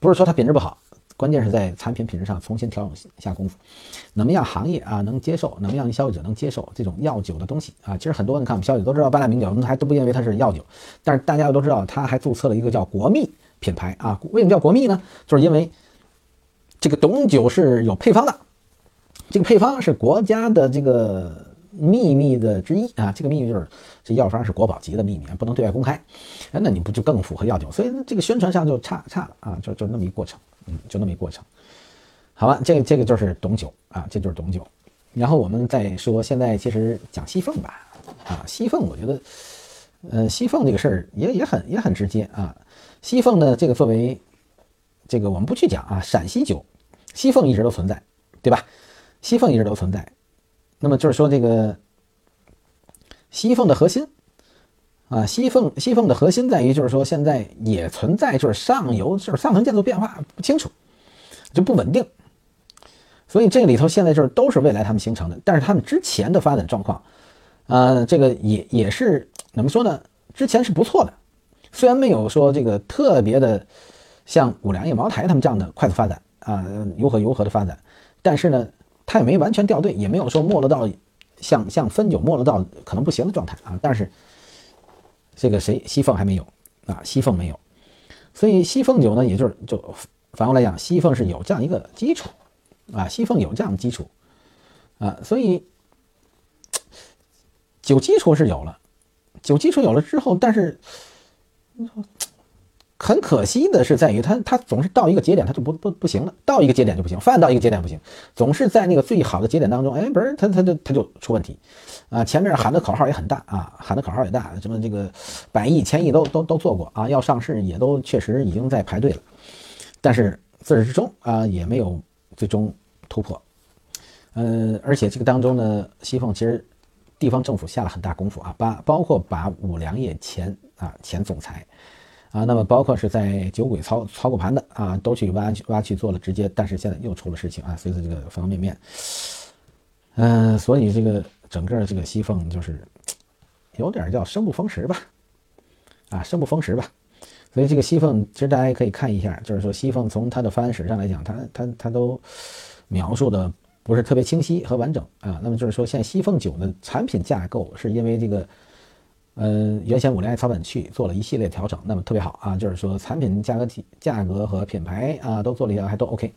不是说它品质不好，关键是在产品品质上重新调整下功夫。怎么样行业啊能接受？怎么样消费者能接受这种药酒的东西啊？其实很多人看我们消费者都知道八大名酒，我们还都不认为它是药酒，但是大家都知道它还注册了一个叫国蜜品牌啊。为什么叫国蜜呢？就是因为这个董酒是有配方的。这个配方是国家的这个秘密的之一啊，这个秘密就是这药方是国宝级的秘密，不能对外公开。哎，那你不就更符合药酒？所以这个宣传上就差差了啊，就就那么一过程，嗯，就那么一过程。好吧，这个这个就是董酒啊，这就是董酒。然后我们再说，现在其实讲西凤吧，啊，西凤我觉得，呃，西凤这个事儿也也很也很直接啊。西凤呢，这个作为这个我们不去讲啊，陕西酒，西凤一直都存在，对吧？西凤一直都存在，那么就是说这个西凤的核心啊，西凤西凤的核心在于就是说现在也存在就是上游就是上层建筑变化不清楚，就不稳定，所以这里头现在就是都是未来他们形成的，但是他们之前的发展状况，呃，这个也也是怎么说呢？之前是不错的，虽然没有说这个特别的像五粮液、茅台他们这样的快速发展啊，如何如何的发展，但是呢。它也没完全掉队，也没有说没落到像像汾酒没落到可能不行的状态啊。但是这个谁西凤还没有啊，西凤没有，所以西凤酒呢，也就是就反过来讲，西凤是有这样一个基础啊，西凤有这样的基础啊，所以酒基础是有了，酒基础有了之后，但是。很可惜的是，在于它它总是到一个节点，它就不不不行了。到一个节点就不行，犯到一个节点不行，总是在那个最好的节点当中，哎，不是它它就它就出问题，啊，前面喊的口号也很大啊，喊的口号也大，什么这个百亿、千亿都都都做过啊，要上市也都确实已经在排队了，但是自始至终啊也没有最终突破，呃，而且这个当中呢，西凤其实地方政府下了很大功夫啊，把包括把五粮液前啊前总裁。啊，那么包括是在酒鬼操操过盘的啊，都去挖去挖去做了直接，但是现在又出了事情啊，随着这个方方面面，嗯，所以这个整个这个西凤就是有点叫生不逢时吧，啊，生不逢时吧，所以这个西凤其实大家也可以看一下，就是说西凤从它的发展史上来讲，它它它都描述的不是特别清晰和完整啊，那么就是说现在西凤酒的产品架构是因为这个。嗯，原先五粮液草本去做了一系列调整，那么特别好啊，就是说产品价格体、价格和品牌啊都做了一下，还都 OK。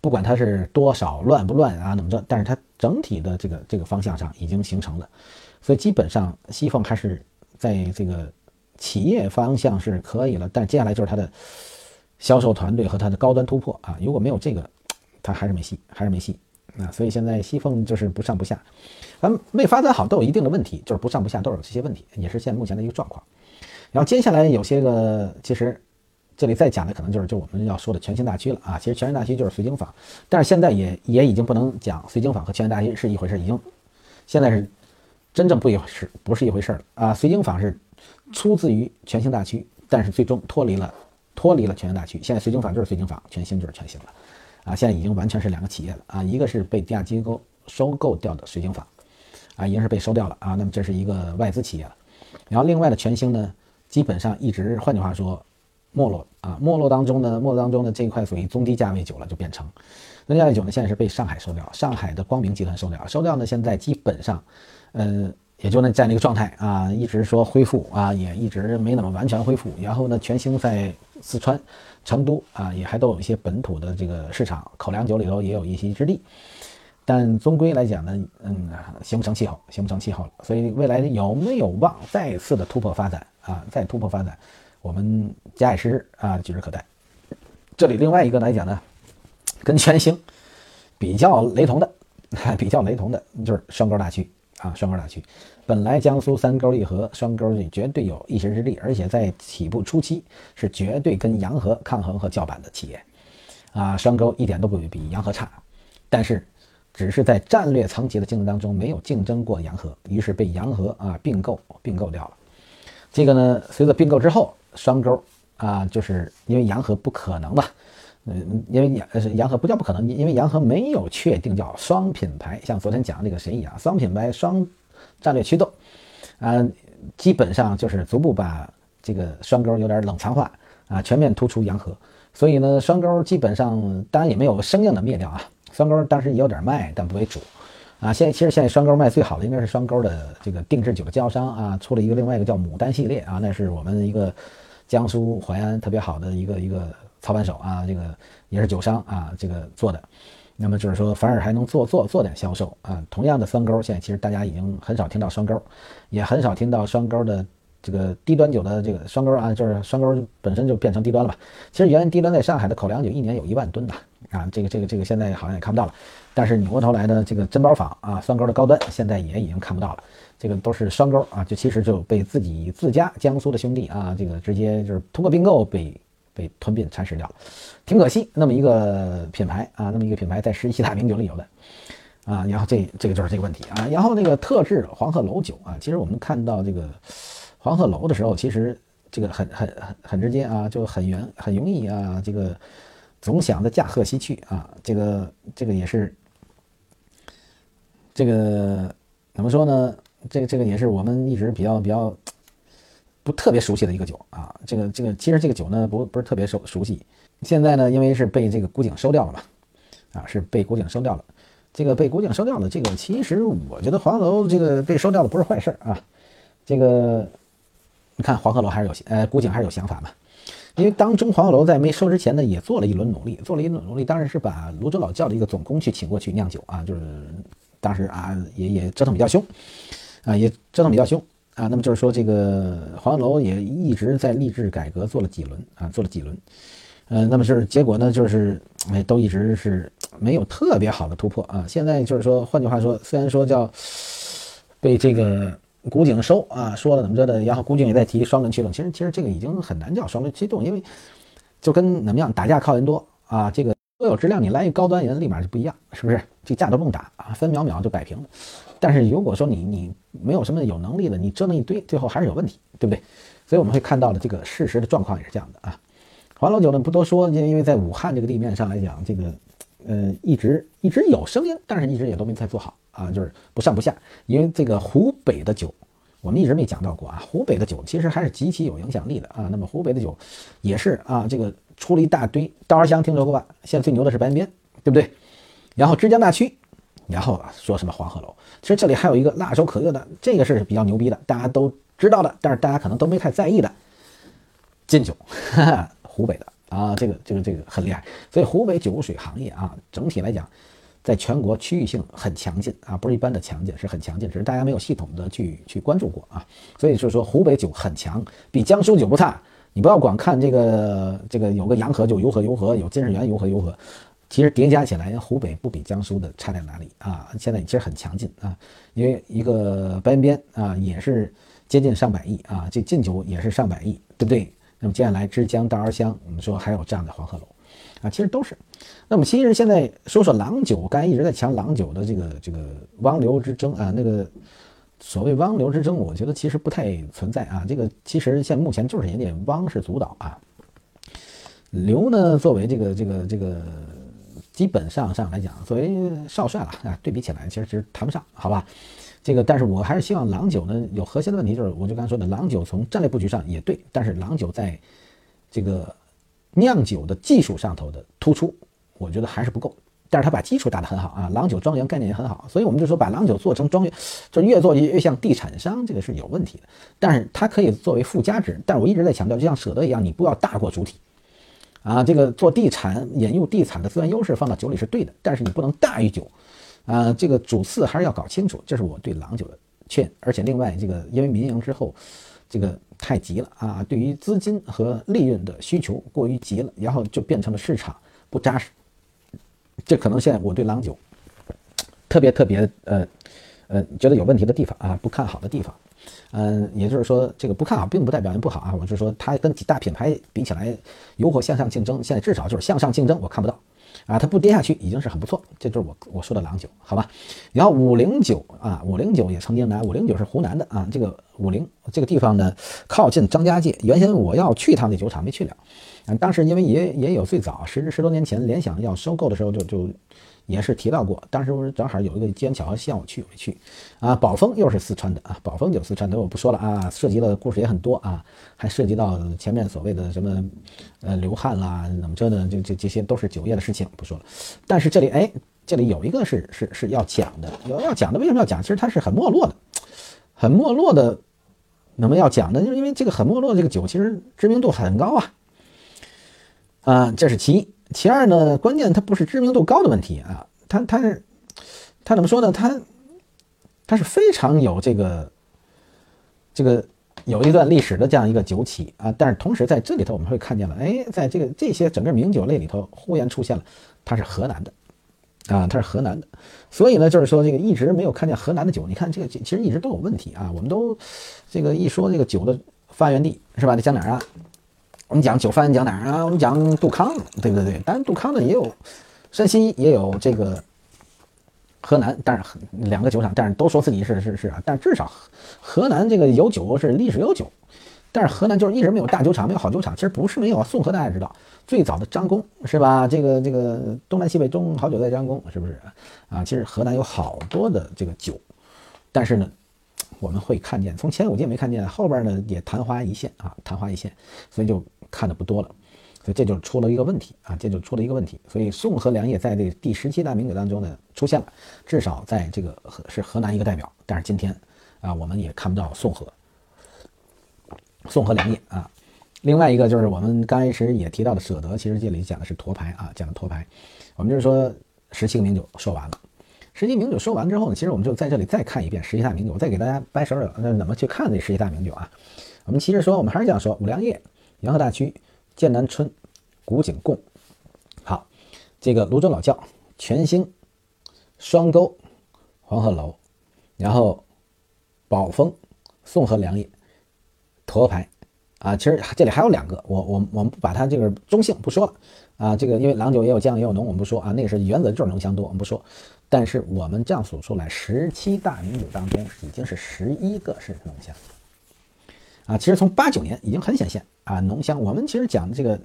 不管它是多少乱不乱啊，怎么着，但是它整体的这个这个方向上已经形成了，所以基本上西凤还是在这个企业方向是可以了，但接下来就是它的销售团队和它的高端突破啊，如果没有这个，它还是没戏，还是没戏。啊，所以现在西凤就是不上不下，咱们没发展好都有一定的问题，就是不上不下都有这些问题，也是现目前的一个状况。然后接下来有些个，其实这里再讲的可能就是就我们要说的全兴大区了啊。其实全兴大区就是绥京坊，但是现在也也已经不能讲绥京坊和全兴大区是一回事，已经现在是真正不一回事，不是一回事了啊。绥京坊是出自于全兴大区，但是最终脱离了脱离了全兴大区，现在绥京坊就是绥京坊，全兴就是全兴了。啊，现在已经完全是两个企业了啊，一个是被地价机构收购掉的水晶坊，啊，已经是被收掉了啊，那么这是一个外资企业了。然后另外的全兴呢，基本上一直，换句话说，没落啊，没落当中呢，没落当中呢这一块属于中低价位酒了，就变成中低价位酒呢，现在是被上海收掉，上海的光明集团收掉，收掉呢现在基本上，呃，也就那在那个状态啊，一直说恢复啊，也一直没怎么完全恢复，然后呢，全兴在四川、成都啊，也还都有一些本土的这个市场，口粮酒里头也有一席之地。但终归来讲呢，嗯，形不成气候，形不成气候了。所以未来有没有望再次的突破发展啊？再突破发展，我们假以时日啊，指日可待。这里另外一个来讲呢，跟全兴比较雷同的，比较雷同的就是双沟大曲啊，双沟大曲。本来江苏三沟一河，双沟里绝对有一席之地，而且在起步初期是绝对跟洋河抗衡和叫板的企业啊，双沟一点都不比洋河差，但是。只是在战略层级的竞争当中没有竞争过洋河，于是被洋河啊并购并购掉了。这个呢，随着并购之后，双沟啊，就是因为洋河不可能吧？嗯，因为洋洋河不叫不可能，因为洋河没有确定叫双品牌，像昨天讲那个谁一样，双品牌双战略驱动，啊，基本上就是逐步把这个双沟有点冷藏化啊，全面突出洋河。所以呢，双沟基本上当然也没有生硬的灭掉啊。双沟当时也有点卖，但不为主，啊，现在其实现在双沟卖最好的应该是双沟的这个定制酒的经销商啊，出了一个另外一个叫牡丹系列啊，那是我们一个江苏淮安特别好的一个一个操盘手啊，这个也是酒商啊，这个做的，那么就是说反而还能做做做点销售啊。同样的双沟，现在其实大家已经很少听到双沟，也很少听到双沟的。这个低端酒的这个双沟啊，就是双沟本身就变成低端了吧？其实原来低端在上海的口粮酒一年有一万吨的啊，这个这个这个现在好像也看不到了。但是扭过头来呢，这个珍宝坊啊，双沟的高端现在也已经看不到了。这个都是双沟啊，就其实就被自己自家江苏的兄弟啊，这个直接就是通过并购被被吞并蚕食掉了，挺可惜。那么一个品牌啊，那么一个品牌在十七大名酒里有的啊，然后这这个就是这个问题啊。然后那个特制黄鹤楼酒啊，其实我们看到这个。黄鹤楼的时候，其实这个很很很很直接啊，就很圆很容易啊，这个总想着驾鹤西去啊，这个这个也是这个怎么说呢？这个这个也是我们一直比较比较不特别熟悉的一个酒啊。这个这个其实这个酒呢不不是特别熟熟悉。现在呢，因为是被这个古井收掉了嘛，啊是被古井收掉了。这个被古井收掉了，这个其实我觉得黄鹤楼这个被收掉的不是坏事啊，这个。你看黄鹤楼还是有呃古井还是有想法嘛？因为当中黄鹤楼在没收之前呢，也做了一轮努力，做了一轮努力，当然是把泸州老窖的一个总工去请过去酿酒啊，就是当时啊也也折腾比较凶啊，也折腾比较凶啊。那么就是说这个黄鹤楼也一直在励志改革，做了几轮啊，做了几轮，呃，那么是结果呢，就是哎都一直是没有特别好的突破啊。现在就是说，换句话说，虽然说叫被这个。古井收啊，说了怎么着的，然后古井也在提双轮驱动，其实其实这个已经很难叫双轮驱动，因为就跟怎么样打架靠人多啊，这个都有质量，你来一高端人立马就不一样，是不是？这架都不用打啊，分秒秒就摆平了。但是如果说你你没有什么有能力的，你折腾一堆，最后还是有问题，对不对？所以我们会看到的这个事实的状况也是这样的啊。黄老九呢不多说，因为在武汉这个地面上来讲，这个呃一直一直有声音，但是一直也都没太做好。啊，就是不上不下，因为这个湖北的酒，我们一直没讲到过啊。湖北的酒其实还是极其有影响力的啊。那么湖北的酒也是啊，这个出了一大堆。稻儿香听说过吧？现在最牛的是白云边，对不对？然后枝江大曲，然后啊说什么黄鹤楼。其实这里还有一个辣手可热的，这个是比较牛逼的，大家都知道的，但是大家可能都没太在意的金酒，哈哈，湖北的啊，这个这个这个很厉害。所以湖北酒水行业啊，整体来讲。在全国区域性很强劲啊，不是一般的强劲，是很强劲，只是大家没有系统的去去关注过啊。所以就是说，湖北酒很强，比江苏酒不差。你不要光看这个这个有个洋河就游河游河，有金世元游河游河，其实叠加起来，湖北不比江苏的差在哪里啊？现在其实很强劲啊，因为一个白云边啊也是接近上百亿啊，这进酒也是上百亿，对不对？那么接下来枝江、大儿乡，我们说还有这样的黄鹤楼。啊，其实都是。那么其实现在说说郎酒，刚才一直在讲郎酒的这个这个汪流之争啊，那个所谓汪流之争，我觉得其实不太存在啊。这个其实现目前就是人家汪是主导啊，刘呢作为这个这个这个基本上上来讲，作为少帅了啊，对比起来其实其实谈不上，好吧？这个但是我还是希望郎酒呢有核心的问题，就是我就刚才说的，郎酒从战略布局上也对，但是郎酒在这个。酿酒的技术上头的突出，我觉得还是不够。但是他把基础打得很好啊，郎酒庄园概念也很好，所以我们就说把郎酒做成庄园，就越做越像地产商，这个是有问题的。但是它可以作为附加值，但是我一直在强调，就像舍得一样，你不要大过主体啊。这个做地产引入地产的资源优势放到酒里是对的，但是你不能大于酒啊。这个主次还是要搞清楚，这是我对郎酒的劝。而且另外，这个因为民营之后，这个太急了啊，对于资金和利润的需求过于急了，然后就变成了市场不扎实。这可能现在我对郎酒特别特别呃呃觉得有问题的地方啊，不看好的地方，嗯，也就是说这个不看好并不代表人不好啊，我是说它跟几大品牌比起来，如何向上竞争，现在至少就是向上竞争，我看不到啊，它不跌下去已经是很不错，这就是我我说的郎酒，好吧？然后五零九啊，五零九也曾经来，五零九是湖南的啊，这个五零这个地方呢靠近张家界，原先我要去一趟那酒厂没去了。啊当时因为也也有最早十十多年前联想要收购的时候就就也是提到过，当时正好有一个机缘巧合希望我去，我去啊。宝丰又是四川的啊，宝丰就四川的我不说了啊，涉及的故事也很多啊，还涉及到前面所谓的什么呃流汗啦怎么着呢，这这这些都是酒业的事情不说了。但是这里哎，这里有一个是是是要讲的，要要讲的为什么要讲？其实它是很没落的，很没落的。那么要讲的就是因为这个很没落的，这个酒其实知名度很高啊。啊，这是其一，其二呢？关键它不是知名度高的问题啊，它它是，它怎么说呢？它它是非常有这个这个有一段历史的这样一个酒企啊。但是同时在这里头我们会看见了，哎，在这个这些整个名酒类里头，忽然出现了它是河南的啊，它是河南的。所以呢，就是说这个一直没有看见河南的酒。你看这个其实一直都有问题啊。我们都这个一说这个酒的发源地是吧？得讲哪啊？我们讲九番讲哪儿啊？我们讲杜康，对不对？对，当然杜康呢也有山西，也有这个河南，但是两个酒厂，但是都说自己是是是啊。但是至少河南这个有酒是历史悠久，但是河南就是一直没有大酒厂，没有好酒厂。其实不是没有，宋河大家知道，最早的张公是吧？这个这个东南西北中好酒在张公，是不是啊？其实河南有好多的这个酒，但是呢。我们会看见，从前五届没看见，后边呢也昙花一现啊，昙花一现，所以就看的不多了，所以这就出了一个问题啊，这就出了一个问题。所以宋和良业在这第十七大名酒当中呢出现了，至少在这个河是河南一个代表，但是今天啊我们也看不到宋和宋和良业啊。另外一个就是我们刚开始也提到的舍得，其实这里讲的是沱牌啊，讲的沱牌，我们就是说十七个名酒说完了。十七名酒说完之后呢，其实我们就在这里再看一遍十七大名酒，我再给大家掰手指，那怎么去看这十七大名酒啊？我们其实说，我们还是这样说：五粮液、洋河大曲、剑南春、古井贡。好，这个泸州老窖、全兴、双沟、黄鹤楼，然后宝丰、宋河粮业、沱牌。啊，其实这里还有两个，我我我们不把它这个中性不说了啊，这个因为郎酒也有酱也有浓，我们不说啊，那个是原则就是浓香多，我们不说。但是我们这样数出来，十七大名酒当中已经是十一个是浓香，啊，其实从八九年已经很显现啊，浓香。我们其实讲的这个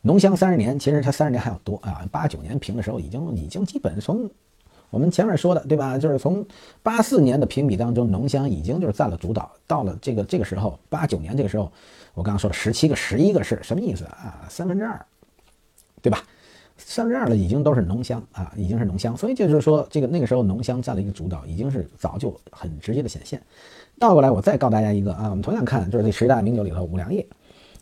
浓香三十年，其实它三十年还要多啊。八九年评的时候，已经已经基本从我们前面说的对吧？就是从八四年的评比当中，浓香已经就是占了主导。到了这个这个时候，八九年这个时候，我刚刚说了十七个、十一个是什么意思啊？三分之二，对吧？三分之二的已经都是浓香啊，已经是浓香，所以就是说，这个那个时候浓香占了一个主导，已经是早就很直接的显现。倒过来，我再告诉大家一个啊，我们同样看，就是这十大名酒里头，五粮液，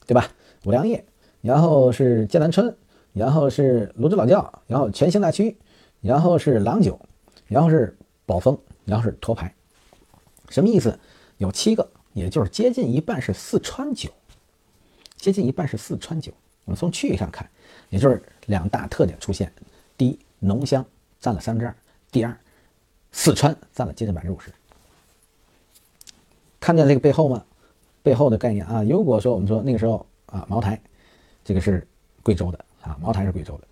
对吧？五粮液，然后是剑南春，然后是泸州老窖，然后全兴大曲，然后是郎酒，然后是宝丰，然后是沱牌。什么意思？有七个，也就是接近一半是四川酒，接近一半是四川酒。我们从区域上看。也就是两大特点出现：第一，浓香占了三分之二；第二，四川占了接近百分之五十。看见这个背后吗？背后的概念啊，如果说我们说那个时候啊，茅台这个是贵州的啊，茅台是贵州的，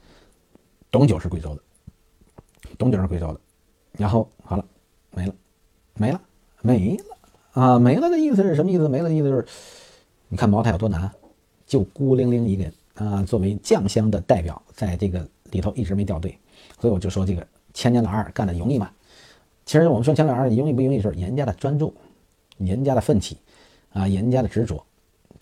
董酒是贵州的，董酒是贵州的，然后好了，没了，没了，没了啊，没了的意思是什么意思？没了的意思就是，你看茅台有多难，就孤零零一个人。啊，作为酱香的代表，在这个里头一直没掉队，所以我就说这个千年老二干的容易吗？其实我们说千年老二容易不容易，就是人家的专注，人家的奋起，啊，人家的执着，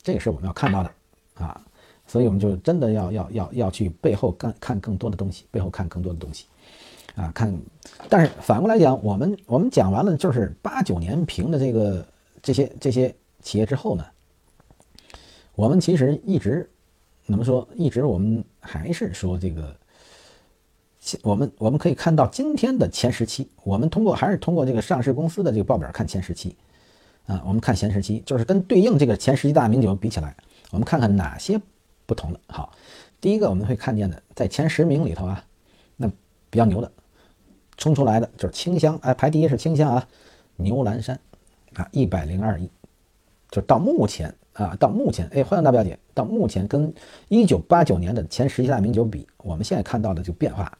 这个是我们要看到的啊。所以我们就真的要要要要去背后看看更多的东西，背后看更多的东西，啊，看。但是反过来讲，我们我们讲完了就是八九年评的这个这些这些企业之后呢，我们其实一直那么说？一直我们还是说这个，我们我们可以看到今天的前十期，我们通过还是通过这个上市公司的这个报表看前十期，啊，我们看前十期，就是跟对应这个前十七大名酒比起来，我们看看哪些。不同的好，第一个我们会看见的，在前十名里头啊，那比较牛的，冲出来的就是清香，哎，排第一是清香啊，牛栏山啊，一百零二亿，就到目前啊，到目前，哎，欢迎大表姐，到目前跟一九八九年的前十七大名酒比，我们现在看到的就变化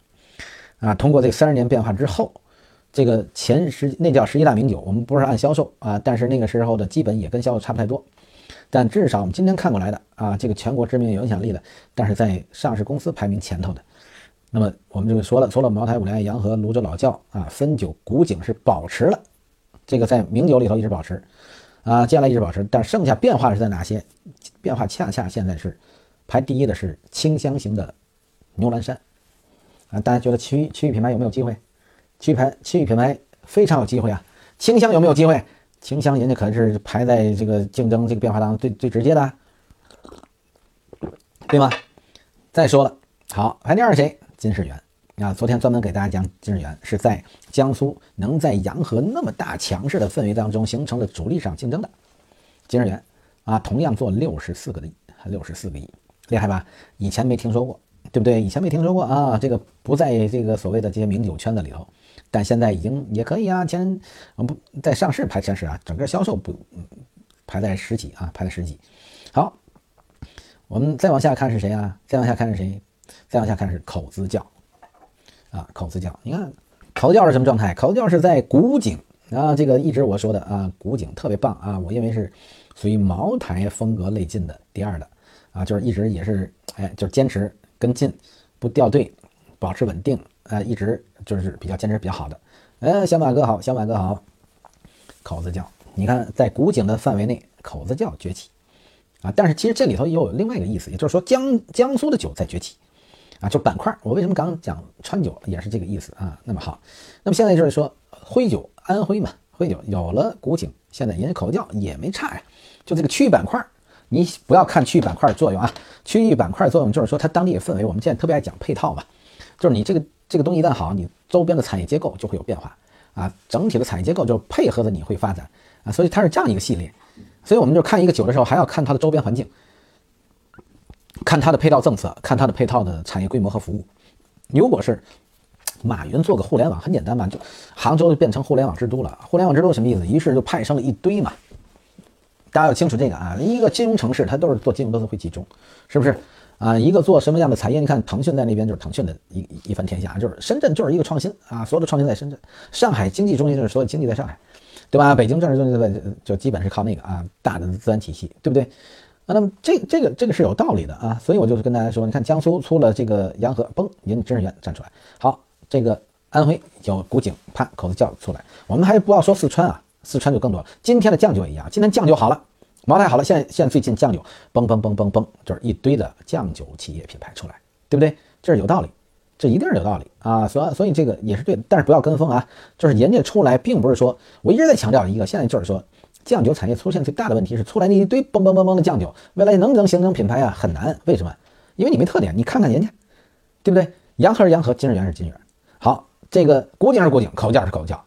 啊，通过这三十年变化之后，这个前十那叫十七大名酒，我们不是按销售啊，但是那个时候的基本也跟销售差不太多。但至少我们今天看过来的啊，这个全国知名有影响力的，但是在上市公司排名前头的，那么我们就说了，除了茅台、五粮液、洋河、泸州老窖啊，汾酒、古井是保持了，这个在名酒里头一直保持，啊，接下来一直保持，但剩下变化是在哪些？变化恰恰现在是排第一的是清香型的牛栏山，啊，大家觉得区域区域品牌有没有机会？区域牌区域品牌非常有机会啊，清香有没有机会？清香，人家可是排在这个竞争这个变化当中最最直接的，对吗？再说了，好，排第二谁？金世元啊，昨天专门给大家讲金日元是在江苏能在洋河那么大强势的氛围当中形成了主力上竞争的金日元啊，同样做六十四个亿，六十四个亿，厉害吧？以前没听说过，对不对？以前没听说过啊，这个不在这个所谓的这些名酒圈子里头。但现在已经也可以啊，前我不在上市排前十啊，整个销售不排在十几啊，排在十几。好，我们再往下看是谁啊？再往下看是谁？再往下看是口子窖啊，口子窖。你看口子窖是什么状态？口子窖是在古井啊，这个一直我说的啊，古井特别棒啊，我认为是属于茅台风格类进的第二的啊，就是一直也是哎，就是坚持跟进，不掉队，保持稳定。呃，一直就是比较坚持比较好的，呃，小马哥好，小马哥好，口子窖，你看在古井的范围内，口子窖崛起啊，但是其实这里头又有另外一个意思，也就是说江江苏的酒在崛起啊，就板块。我为什么刚讲川酒也是这个意思啊？那么好，那么现在就是说徽酒，安徽嘛，徽酒有了古井，现在人家口子窖也没差呀，就这个区域板块，你不要看区域板块的作用啊，区域板块作用就是说它当地的氛围，我们现在特别爱讲配套嘛，就是你这个。这个东西一旦好，你周边的产业结构就会有变化啊，整体的产业结构就配合着你会发展啊，所以它是这样一个系列。所以我们就看一个酒的时候，还要看它的周边环境，看它的配套政策，看它的配套的产业规模和服务。如果是马云做个互联网，很简单嘛，就杭州就变成互联网之都了。互联网之都什么意思？于是就派生了一堆嘛。大家要清楚这个啊，一个金融城市，它都是做金融都是会集中，是不是？啊，一个做什么样的产业？你看腾讯在那边就是腾讯的一一番天下，就是深圳就是一个创新啊，所有的创新在深圳。上海经济中心就是所有经济在上海，对吧？北京政治中心在就基本是靠那个啊大的资源体系，对不对？啊，那么这这个这个是有道理的啊，所以我就是跟大家说，你看江苏出了这个洋河，嘣，人甄士元站出来。好，这个安徽有古井，啪，口子窖出来。我们还不要说四川啊，四川就更多了。今天的酱酒也一样，今天酱酒好了。茅台好了，现在现在最近酱酒嘣嘣嘣嘣嘣，就是一堆的酱酒企业品牌出来，对不对？这是有道理，这一定是有道理啊。所以所以这个也是对的，但是不要跟风啊。就是人家出来，并不是说我一直在强调一个，现在就是说酱酒产业出现最大的问题是出来那一堆嘣嘣嘣嘣的酱酒，未来能不能形成品牌啊？很难。为什么？因为你没特点。你看看人家，对不对？洋河是洋河，金日元是金日元。好，这个古井是古井，口窖是口窖，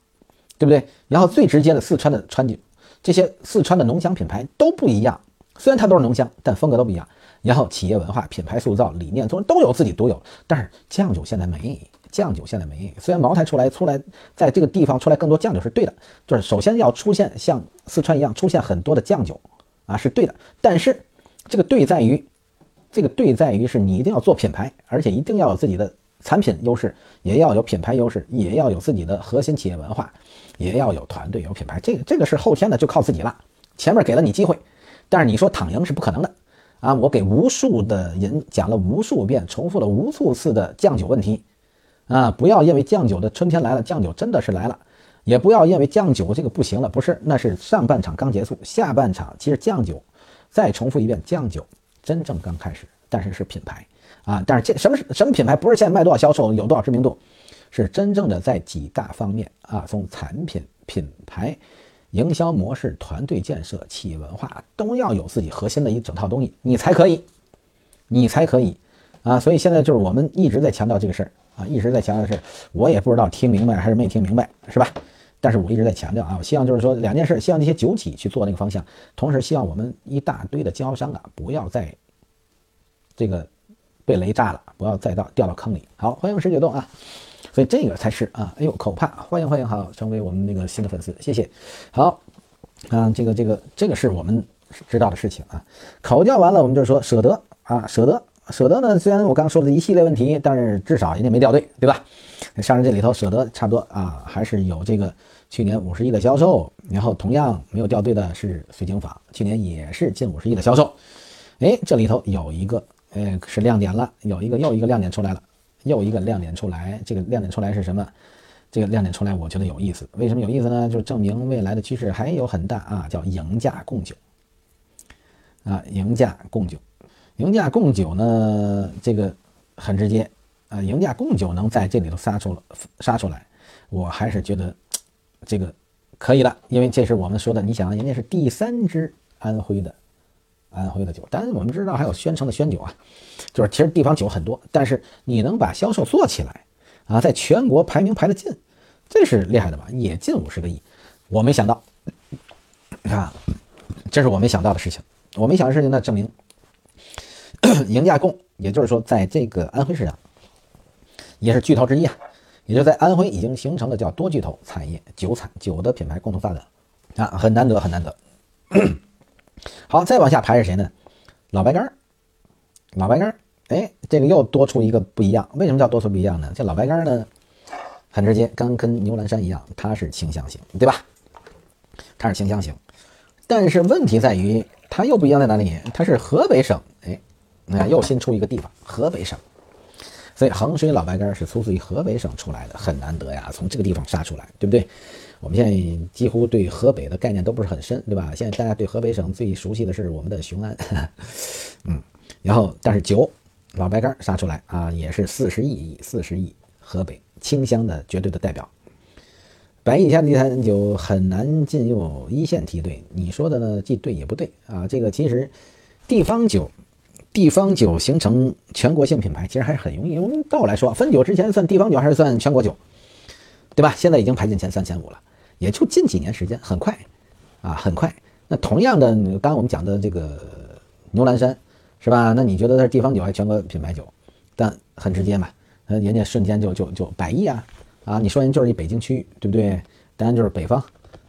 对不对？然后最直接的四川的川酒。这些四川的浓香品牌都不一样，虽然它都是浓香，但风格都不一样。然后企业文化、品牌塑造、理念，都都有自己独有。但是酱酒现在没，酱酒现在没。虽然茅台出来出来，在这个地方出来更多酱酒是对的，就是首先要出现像四川一样出现很多的酱酒啊，是对的。但是这个对在于，这个对在于是你一定要做品牌，而且一定要有自己的产品优势，也要有品牌优势，也要有自己的核心企业文化。也要有团队有品牌，这个这个是后天的，就靠自己了。前面给了你机会，但是你说躺赢是不可能的啊！我给无数的人讲了无数遍，重复了无数次的酱酒问题啊！不要因为酱酒的春天来了，酱酒真的是来了，也不要因为酱酒这个不行了，不是，那是上半场刚结束，下半场其实酱酒再重复一遍，酱酒真正刚开始。但是是品牌啊。但是这什么什么品牌？不是现在卖多少销售，有多少知名度，是真正的在几大方面啊，从产品、品牌、营销模式、团队建设、企业文化都要有自己核心的一整套东西，你才可以，你才可以啊。所以现在就是我们一直在强调这个事儿啊，一直在强调的是，我也不知道听明白还是没听明白，是吧？但是我一直在强调啊，我希望就是说两件事，希望那些酒企去做那个方向，同时希望我们一大堆的经销商啊，不要再这个被雷炸了，不要再到掉到坑里。好，欢迎十九洞啊，所以这个才是啊，哎呦口怕，欢迎欢迎，好，成为我们那个新的粉丝，谢谢。好，啊，这个这个这个是我们知道的事情啊。口教完了，我们就说舍得啊，舍得舍得呢。虽然我刚说的一系列问题，但是至少人家没掉队，对吧？上人这里头舍得差不多啊，还是有这个。去年五十亿的销售，然后同样没有掉队的是水晶坊，去年也是近五十亿的销售。哎，这里头有一个，呃，是亮点了，有一个又一个亮点出来了，又一个亮点出来。这个亮点出来是什么？这个亮点出来，我觉得有意思。为什么有意思呢？就是证明未来的趋势还有很大啊，叫赢价供酒啊，赢价供酒，赢价供酒呢，这个很直接啊，赢价供酒能在这里头杀出了杀出来，我还是觉得。这个可以了，因为这是我们说的。你想，人家是第三支安徽的安徽的酒，当然我们知道还有宣城的宣酒啊，就是其实地方酒很多，但是你能把销售做起来啊，在全国排名排得进，这是厉害的吧？也近五十个亿，我没想到，你看，这是我没想到的事情。我没想的事情，那证明迎驾贡，也就是说，在这个安徽市场也是巨头之一啊。也就在安徽已经形成了叫多巨头产业，酒产酒的品牌共同发展啊，很难得，很难得。好，再往下排是谁呢？老白干儿，老白干儿，哎，这个又多出一个不一样。为什么叫多出不一样呢？这老白干儿呢，很直接，刚跟牛栏山一样，它是清香型，对吧？它是清香型，但是问题在于它又不一样在哪里？它是河北省，那又新出一个地方，河北省。所以衡水老白干是出自于河北省出来的，很难得呀，从这个地方杀出来，对不对？我们现在几乎对河北的概念都不是很深，对吧？现在大家对河北省最熟悉的是我们的雄安，嗯，然后但是酒老白干杀出来啊，也是四十亿，四十亿，河北清香的绝对的代表。百亿以下的地产酒很难进入一线梯队，你说的呢，既对也不对啊。这个其实地方酒。地方酒形成全国性品牌，其实还是很容易。用倒来说，分酒之前算地方酒还是算全国酒，对吧？现在已经排进前三、前五了，也就近几年时间，很快啊，很快。那同样的，刚刚我们讲的这个牛栏山，是吧？那你觉得它是地方酒还是全国品牌酒？但很直接嘛，呃，人家瞬间就就就百亿啊啊！你说人就是一北京区域，对不对？当然就是北方，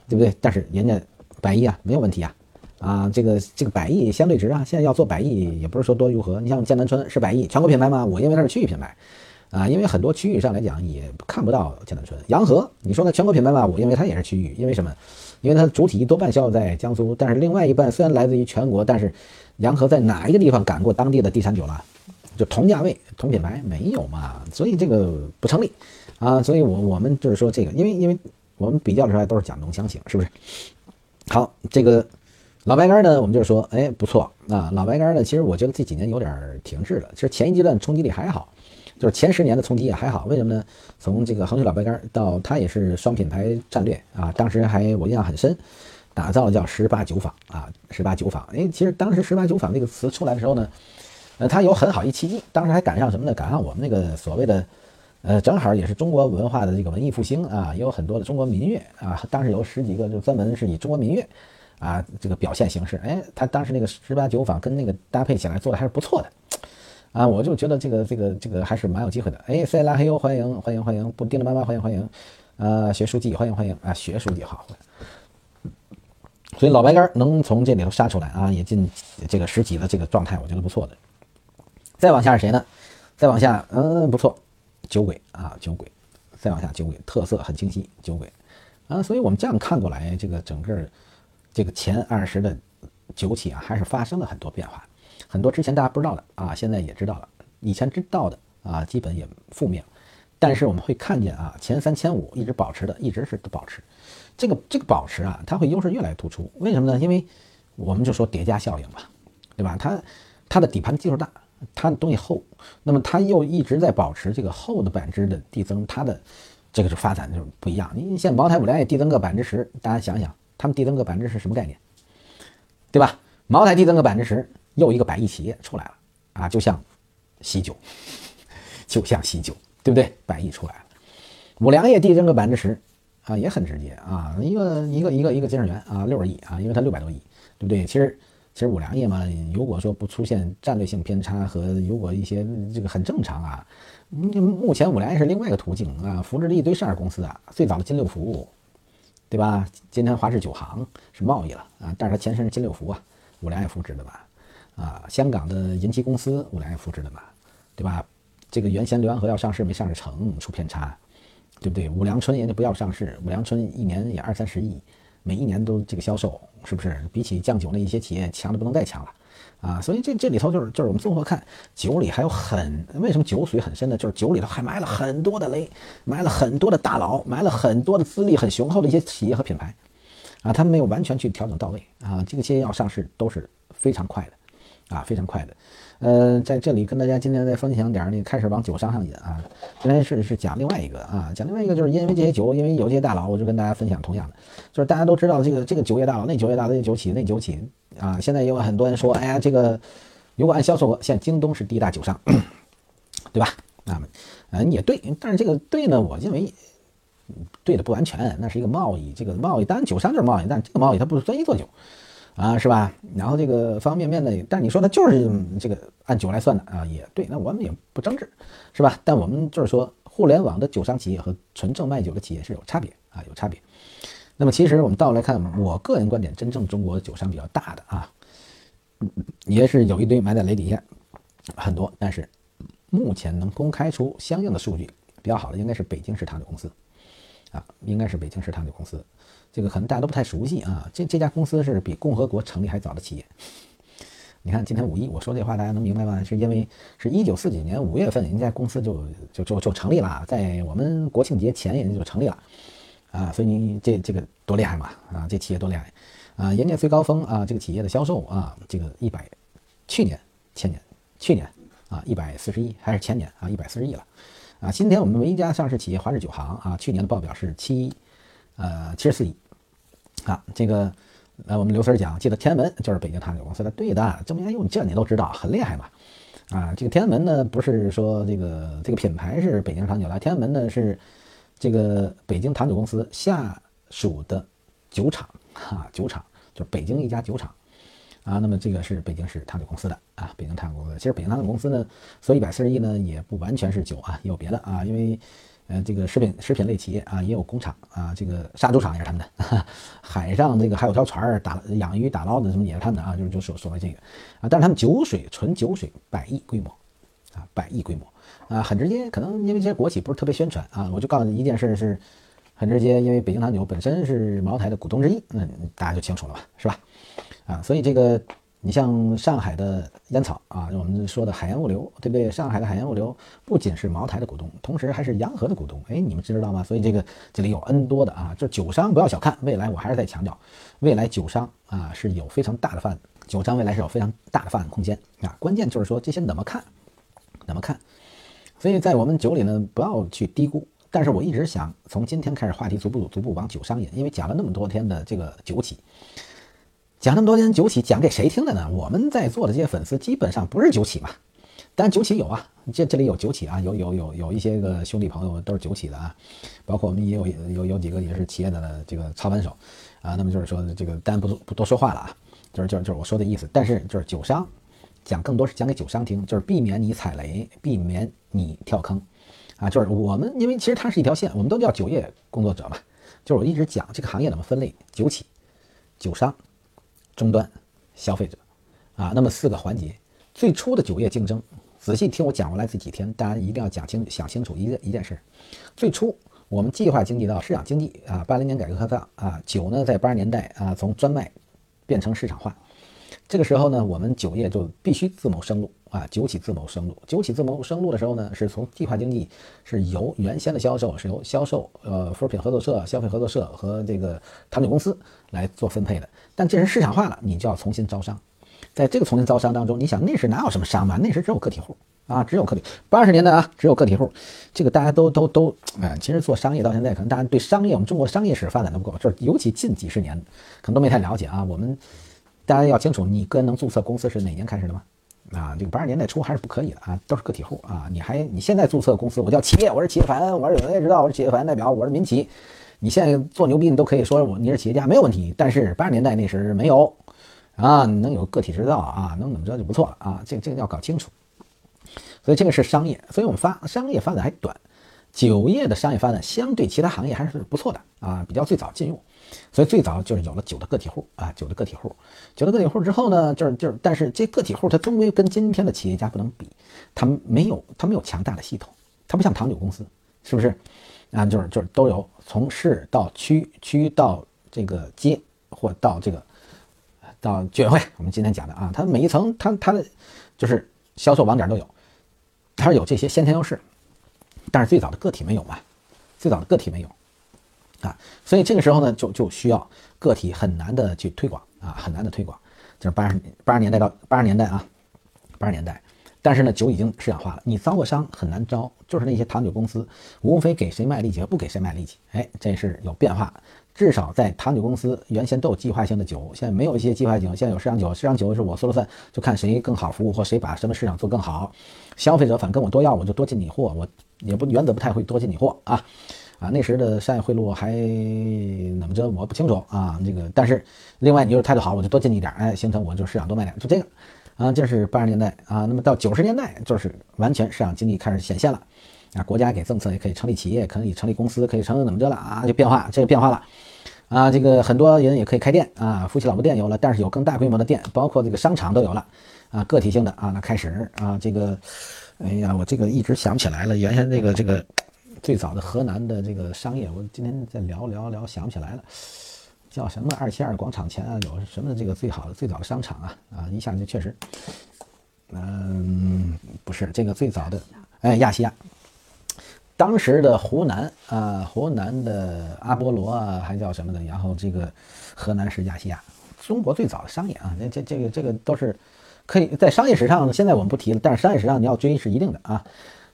对不对？但是人家百亿啊，没有问题啊。啊，这个这个百亿相对值啊，现在要做百亿也不是说多如何。你像剑南春是百亿全国品牌吗？我认为它是区域品牌，啊，因为很多区域上来讲也看不到剑南春。洋河，你说它全国品牌吗？我认为它也是区域，因为什么？因为它主体多半销售在江苏，但是另外一半虽然来自于全国，但是洋河在哪一个地方赶过当地的地产酒了？就同价位同品牌没有嘛？所以这个不成立啊。所以我我们就是说这个，因为因为我们比较出来都是讲浓香型，是不是？好，这个。老白干呢，我们就是说，哎，不错啊。老白干呢，其实我觉得这几年有点停滞了。其实前一阶段冲击力还好，就是前十年的冲击也还好。为什么呢？从这个衡水老白干到它也是双品牌战略啊，当时还我印象很深，打造了叫十八酒坊啊，十八酒坊。哎，其实当时十八酒坊这个词出来的时候呢，呃，它有很好一契机，当时还赶上什么呢？赶上我们那个所谓的，呃，正好也是中国文化的这个文艺复兴啊，也有很多的中国民乐啊，当时有十几个就专门是以中国民乐。啊，这个表现形式，哎，他当时那个十八酒坊跟那个搭配起来做的还是不错的，啊，我就觉得这个这个这个还是蛮有机会的。哎，塞拉黑欧欢迎欢迎欢迎，布丁的妈妈欢迎欢迎，啊，学书记欢迎欢迎啊，学书记好。所以老白干能从这里头杀出来啊，也进这个十几的这个状态，我觉得不错的。再往下是谁呢？再往下，嗯，不错，酒鬼啊，酒鬼。再往下，酒鬼特色很清晰，酒鬼啊，所以我们这样看过来，这个整个。这个前二十的酒企啊，还是发生了很多变化，很多之前大家不知道的啊，现在也知道了。以前知道的啊，基本也负面。但是我们会看见啊，前三、千五一直保持的，一直是保持。这个这个保持啊，它会优势越来越突出。为什么呢？因为我们就说叠加效应嘛，对吧？它它的底盘基数大它东西厚，那么它又一直在保持这个厚的板汁的递增，它的这个是发展就是不一样。你像茅台、五粮液递增个百分之十，大家想想，他们递增个百分之十什么概念？对吧？茅台递增个百分之十，又一个百亿企业出来了啊，就像喜酒，就像喜酒，对不对？百亿出来了，五粮液递增个百分之十啊，也很直接啊，一个一个一个一个金日元啊，六十亿啊，因为它六百多亿，对不对？其实其实五粮液嘛，如果说不出现战略性偏差和如果一些这个很正常啊，目前五粮液是另外一个途径啊，扶植了一堆上市公司啊，最早的金六福，对吧？今天华氏酒行是贸易了啊，但是它前身是金六福啊，五粮液扶持的吧？啊，香港的银基公司五粮液扶持的嘛，对吧？这个原先浏阳河要上市没上市成，出偏差。对不对？五粮春人家不要上市，五粮春一年也二三十亿，每一年都这个销售，是不是？比起酱酒那一些企业强的不能再强了啊！所以这这里头就是就是我们综合看，酒里还有很为什么酒水很深呢？就是酒里头还埋了很多的雷，埋了很多的大佬，埋了很多的资历很雄厚的一些企业和品牌啊，他们没有完全去调整到位啊，这些要上市都是非常快的啊，非常快的。呃，在这里跟大家今天再分享点儿，那开始往酒商上引啊。今天是是讲另外一个啊，讲另外一个，就是因为这些酒，因为有这些大佬，我就跟大家分享同样的，就是大家都知道这个这个酒业大佬，那酒业大佬，那酒企，那酒企啊。现在有很多人说，哎呀，这个如果按销售额，现在京东是第一大酒商，对吧？啊，嗯，也对，但是这个对呢，我认为对的不完全，那是一个贸易，这个贸易当然酒商就是贸易，但这个贸易它不是专一做酒。啊，是吧？然后这个方方面面的，但你说它就是这个按酒来算的啊，也对。那我们也不争执，是吧？但我们就是说，互联网的酒商企业和纯正卖酒的企业是有差别啊，有差别。那么其实我们倒来看，我个人观点，真正中国酒商比较大的啊，也是有一堆埋在雷底下，很多。但是目前能公开出相应的数据比较好的，应该是北京市糖酒公司啊，应该是北京市糖酒公司。这个可能大家都不太熟悉啊，这这家公司是比共和国成立还早的企业。你看今天五一我说这话，大家能明白吗？是因为是一九四几年五月份，人家公司就就就就成立了，在我们国庆节前，人家就成立了啊。所以你这这个多厉害嘛啊，这企业多厉害啊！人家最高峰啊，这个企业的销售啊，这个一百，去年前年去年啊一百四十亿，还是前年啊一百四十亿了啊。今天我们唯一家上市企业华氏九行啊，去年的报表是七呃七十四亿。啊，这个，呃，我们刘 Sir 讲，记得天安门就是北京糖酒公司的，对的，这么哎呦，这你都知道，很厉害嘛。啊，这个天安门呢，不是说这个这个品牌是北京糖酒了，天安门呢是这个北京糖酒公司下属的酒厂，哈，酒厂就是北京一家酒厂，啊，那么这个是北京市糖酒公司的啊，北京糖酒公司。其实北京糖酒公司呢，所以一百四十亿呢，也不完全是酒啊，也有别的啊，因为。呃，这个食品食品类企业啊，也有工厂啊，这个杀猪场也是他们的，海上这个还有条船儿打养鱼打捞的什么也是他们的啊，就是就所所谓这个啊，但是他们酒水纯酒水百亿规模啊，百亿规模啊，很直接，可能因为这些国企不是特别宣传啊，我就告诉你一件事是，很直接，因为北京糖酒本身是茅台的股东之一，那大家就清楚了吧，是吧？啊，所以这个。你像上海的烟草啊，我们说的海盐物流，对不对？上海的海盐物流不仅是茅台的股东，同时还是洋河的股东。哎，你们知道吗？所以这个这里有 N 多的啊，这酒商不要小看，未来我还是在强调，未来酒商啊是有非常大的发，酒商未来是有非常大的发展空间啊。关键就是说这些怎么看，怎么看？所以在我们酒里呢，不要去低估。但是我一直想从今天开始，话题逐步逐步往酒商引，因为讲了那么多天的这个酒企。讲那么多年酒企，讲给谁听的呢？我们在座的这些粉丝基本上不是酒企嘛，但酒企有啊，这这里有酒企啊，有有有有一些个兄弟朋友都是酒企的啊，包括我们也有有有几个也是企业的这个操盘手啊。那么就是说这个，当然不不多说话了啊，就是就是就是我说的意思。但是就是酒商讲更多是讲给酒商听，就是避免你踩雷，避免你跳坑啊。就是我们因为其实它是一条线，我们都叫酒业工作者嘛。就是我一直讲这个行业怎么分类，酒企、酒商。终端消费者啊，那么四个环节，最初的酒业竞争，仔细听我讲过来这几天，大家一定要讲清想清楚一个一件事儿。最初我们计划经济到市场经济啊，八零年改革开放啊，酒呢在八十年代啊从专卖变成市场化，这个时候呢，我们酒业就必须自谋生路啊，酒企自谋生路。酒企自谋生路的时候呢，是从计划经济是由原先的销售是由销售呃服务品合作社、消费合作社和这个糖酒公司来做分配的。但这是市场化了，你就要重新招商，在这个重新招商当中，你想那时哪有什么商嘛？那时只有个体户啊，只有个体。八十年代啊，只有个体户，这个大家都都都，哎，其实做商业到现在，可能大家对商业，我们中国商业史发展的不够，就是尤其近几十年，可能都没太了解啊。我们大家要清楚，你个人能注册公司是哪年开始的吗？啊，这个八十年代初还是不可以的啊，都是个体户啊。你还你现在注册公司，我叫企业，我是企业法人，我是有人也知道我是企业法人代表，我是民企。你现在做牛逼，你都可以说我你是企业家没有问题。但是八十年代那时没有。啊，能有个体制造啊，能怎么着就不错了啊，这这个要搞清楚。所以这个是商业，所以我们发商业发展还短，酒业的商业发展相对其他行业还是不错的啊，比较最早进入，所以最早就是有了酒的个体户啊，酒的个体户，酒的个体户之后呢，就是就是，但是这个体户他终归跟今天的企业家不能比，他没有他没有强大的系统，他不像糖酒公司，是不是？啊，就是就是都有从市到区，区到这个街或到这个。到居委会，我们今天讲的啊，它每一层，它它的就是销售网点都有，它是有这些先天优势，但是最早的个体没有嘛，最早的个体没有。啊，所以这个时候呢，就就需要个体很难的去推广啊，很难的推广，就是八十八十年代到八十年代啊，八十年代，但是呢，酒已经市场化了，你招个商很难招，就是那些糖酒公司，无非给谁卖力气和不给谁卖力气，哎，这是有变化。至少在糖酒公司原先都有计划性的酒，现在没有一些计划性，现在有市场酒。市场酒是我说了算，就看谁更好服务或谁把什么市场做更好。消费者反跟我多要，我就多进你货，我也不原则不太会多进你货啊啊！那时的商业贿赂还怎么着我不清楚啊。这个但是另外你就是态度好，我就多进你点，哎，形成我就市场多卖点，就这个啊。这是八十年代啊，那么到九十年代就是完全市场经济开始显现了。啊，国家给政策也可以成立企业，可以成立公司，可以成立怎么着了啊？就变化，这个变化了，啊，这个很多人也可以开店啊，夫妻老婆店有了，但是有更大规模的店，包括这个商场都有了，啊，个体性的啊，那开始啊，这个，哎呀，我这个一直想不起来了，原先这个这个最早的河南的这个商业，我今天在聊聊聊想不起来了，叫什么二七二广场前啊，有什么这个最好的最早的商场啊啊，一下就确实，嗯，不是这个最早的，哎，亚细亚。当时的湖南啊，湖南的阿波罗啊，还叫什么的？然后这个河南是亚细亚，中国最早的商业啊，这这这个这个都是可以在商业史上，现在我们不提了，但是商业史上你要追是一定的啊。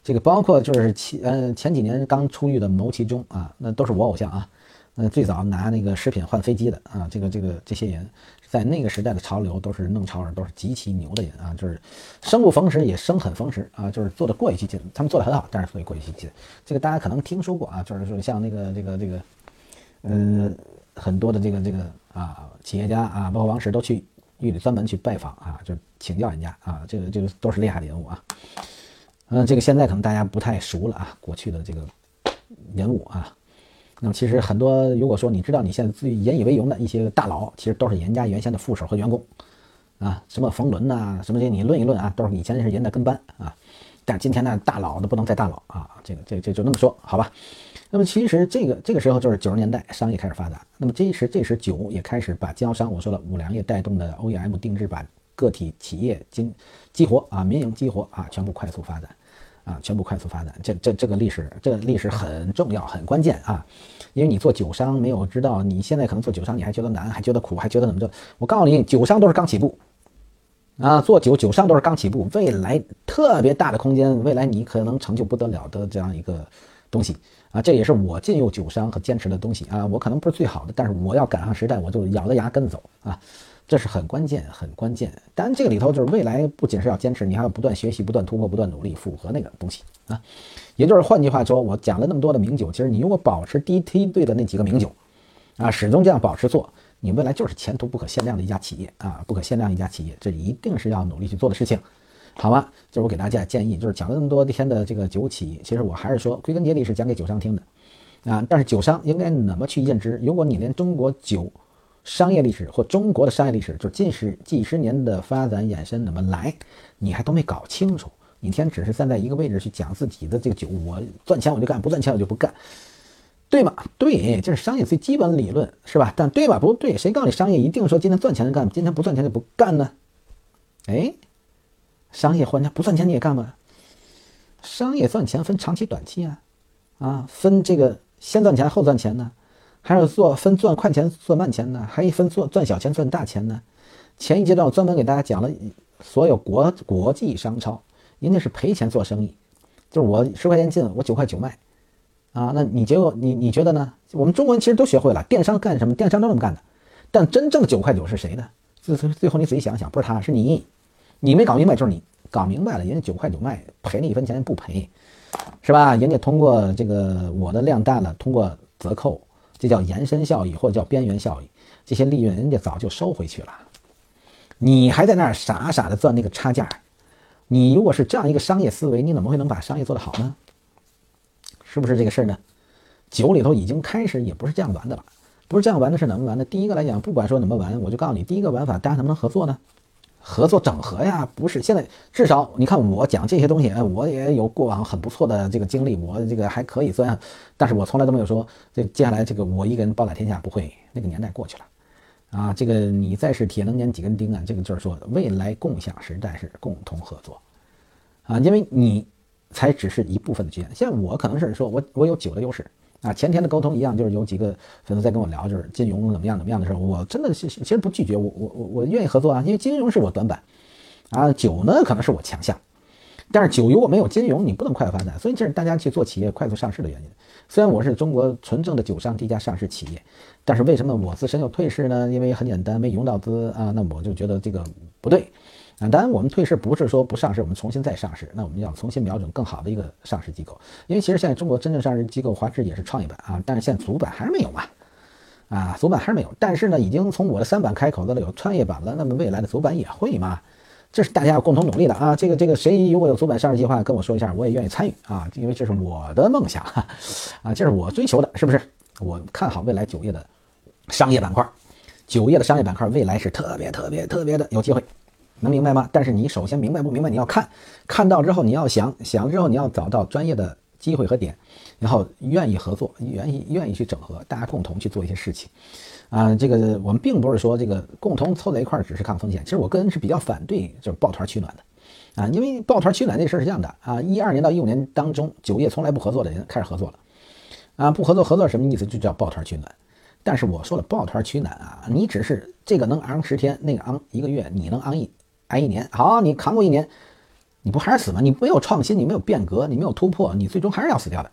这个包括就是前呃前几年刚出狱的牟其中啊，那都是我偶像啊。嗯，最早拿那个食品换飞机的啊，这个这个这些人。在那个时代的潮流都是弄潮儿，都是极其牛的人啊，就是生不逢时也生很逢时啊，就是做的过于激进，他们做的很好，但是做的过于激进。这个大家可能听说过啊，就是说像那个这个这个，嗯，很多的这个这个啊企业家啊，包括王石都去狱里专门去拜访啊，就请教人家啊，这个这个都是厉害的人物啊。嗯，这个现在可能大家不太熟了啊，过去的这个人物啊。那么其实很多，如果说你知道你现在最引以为荣的一些大佬，其实都是人家原先的副手和员工，啊，什么冯仑呐，什么这些你论一论啊，都是以前是人的跟班啊。但今天呢，大佬都不能再大佬啊，这个这这就那么说好吧。那么其实这个这个时候就是九十年代，商业开始发达。那么这时这时酒也开始把经销商，我说了五粮液带动的 OEM 定制，把个体企业经激活啊，民营激活啊，全部快速发展。啊，全部快速发展，这这这个历史，这个历史很重要，很关键啊！因为你做酒商没有知道，你现在可能做酒商，你还觉得难，还觉得苦，还觉得怎么着？我告诉你，酒商都是刚起步啊，做酒酒商都是刚起步，未来特别大的空间，未来你可能成就不得了的这样一个东西啊！这也是我进入酒商和坚持的东西啊！我可能不是最好的，但是我要赶上时代，我就咬着牙跟走啊！这是很关键，很关键。当然，这个里头就是未来不仅是要坚持，你还要不断学习、不断突破、不断努力，符合那个东西啊。也就是换句话说，我讲了那么多的名酒，其实你如果保持第一梯队的那几个名酒啊，始终这样保持做，你未来就是前途不可限量的一家企业啊，不可限量一家企业，这一定是要努力去做的事情，好吗？就是我给大家建议，就是讲了那么多天的这个酒企，其实我还是说，归根结底是讲给酒商听的啊。但是酒商应该怎么去认知？如果你连中国酒商业历史或中国的商业历史，就是近十几十年的发展衍生怎么来，你还都没搞清楚。你天只是站在一个位置去讲自己的这个酒，我赚钱我就干，不赚钱我就不干，对吗？对，这是商业最基本理论，是吧？但对吧？不对，谁告诉你商业一定说今天赚钱就干，今天不赚钱就不干呢？哎，商业换家不赚钱你也干吗？商业赚钱分长期短期啊，啊，分这个先赚钱后赚钱呢？还是做分赚快钱赚慢钱呢？还一分做赚小钱赚大钱呢？前一阶段我专门给大家讲了所有国国际商超，人家是赔钱做生意，就是我十块钱进，我九块九卖，啊，那你结果你你觉得呢？我们中国人其实都学会了电商干什么？电商都这么干的，但真正九块九是谁的？最最后你仔细想想，不是他是你，你没搞明白就是你搞明白了，人家九块九卖，赔了一分钱不赔，是吧？人家通过这个我的量大了，通过折扣，这叫延伸效益或者叫边缘效益，这些利润人家早就收回去了，你还在那儿傻傻的赚那个差价，你如果是这样一个商业思维，你怎么会能把商业做得好呢？是不是这个事儿呢？酒里头已经开始也不是这样玩的了。不是这样玩的，是怎么玩的？第一个来讲，不管说怎么玩，我就告诉你，第一个玩法，大家能不能合作呢？合作整合呀，不是现在至少你看我讲这些东西，我也有过往很不错的这个经历，我这个还可以算，但是我从来都没有说这接下来这个我一个人包打天下，不会，那个年代过去了啊。这个你再是铁能粘几根钉啊，这个就是说未来共享时代是共同合作啊，因为你才只是一部分的局限，像我可能是说我我有酒的优势。啊，前天的沟通一样，就是有几个粉丝在跟我聊，就是金融怎么样怎么样的时候，我真的是其实不拒绝，我我我我愿意合作啊，因为金融是我短板，啊，酒呢可能是我强项，但是酒如果没有金融，你不能快速发展，所以这是大家去做企业快速上市的原因。虽然我是中国纯正的酒商第一家上市企业，但是为什么我自身又退市呢？因为很简单，没融到资啊，那我就觉得这个不对。啊，当然我们退市不是说不上市，我们重新再上市，那我们要重新瞄准更好的一个上市机构，因为其实现在中国真正上市机构华智也是创业板啊，但是现在主板还是没有嘛，啊，主板还是没有，但是呢，已经从我的三板开口的了，有创业板了，那么未来的主板也会嘛，这是大家要共同努力的啊，这个这个谁如果有主板上市计划，跟我说一下，我也愿意参与啊，因为这是我的梦想啊，这是我追求的，是不是？我看好未来酒业的商业板块，酒业的商业板块未来是特别特别特别的有机会。能明白吗？但是你首先明白不明白？你要看，看到之后你要想想之后你要找到专业的机会和点，然后愿意合作，愿意愿意去整合，大家共同去做一些事情。啊，这个我们并不是说这个共同凑在一块儿只是抗风险。其实我个人是比较反对就是抱团取暖的，啊，因为抱团取暖这事儿是这样的啊，一二年到一五年当中，酒业从来不合作的人开始合作了，啊，不合作合作什么意思？就叫抱团取暖。但是我说了抱团取暖啊，你只是这个能昂十天，那个昂一个月，你能昂一。挨一年好，你扛过一年，你不还是死吗？你没有创新，你没有变革，你没有突破，你最终还是要死掉的。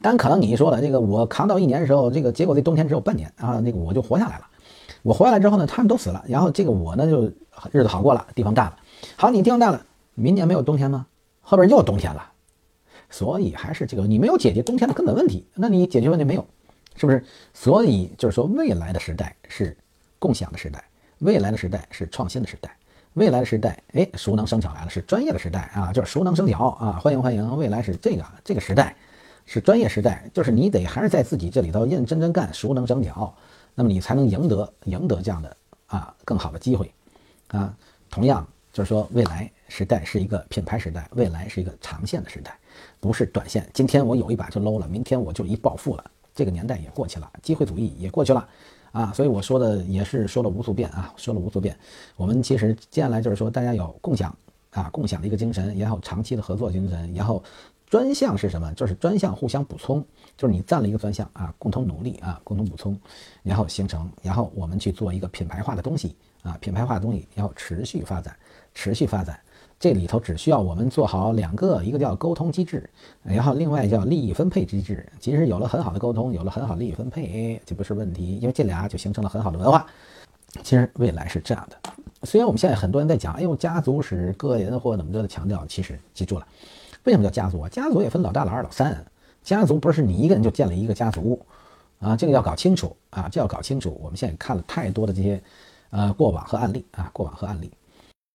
但可能你说了这个，我扛到一年的时候，这个结果这冬天只有半年啊，那个我就活下来了。我活下来之后呢，他们都死了，然后这个我呢就日子好过了，地方大了。好，你地方大了，明年没有冬天吗？后边又冬天了，所以还是这个你没有解决冬天的根本问题，那你解决问题没有？是不是？所以就是说，未来的时代是共享的时代，未来的时代是创新的时代。未来的时代，哎，熟能生巧来了，是专业的时代啊，就是熟能生巧啊，欢迎欢迎！未来是这个这个时代，是专业时代，就是你得还是在自己这里头认认真真干，熟能生巧，那么你才能赢得赢得这样的啊更好的机会啊。同样就是说，未来时代是一个品牌时代，未来是一个长线的时代，不是短线。今天我有一把就 low 了，明天我就一暴富了，这个年代也过去了，机会主义也过去了。啊，所以我说的也是说了无数遍啊，说了无数遍。我们其实接下来就是说，大家有共享啊，共享的一个精神，然后长期的合作精神，然后专项是什么？就是专项互相补充，就是你占了一个专项啊，共同努力啊，共同补充，然后形成，然后我们去做一个品牌化的东西啊，品牌化的东西，然后持续发展，持续发展。这里头只需要我们做好两个，一个叫沟通机制，然后另外叫利益分配机制。其实有了很好的沟通，有了很好的利益分配，这不是问题，因为这俩就形成了很好的文化。其实未来是这样的，虽然我们现在很多人在讲，哎呦，家族史、个人或怎么着的强调，其实记住了，为什么叫家族啊？家族也分老大、老二、老三，家族不是你一个人就建了一个家族啊，这个要搞清楚啊，这要搞清楚。我们现在看了太多的这些呃过往和案例啊，过往和案例。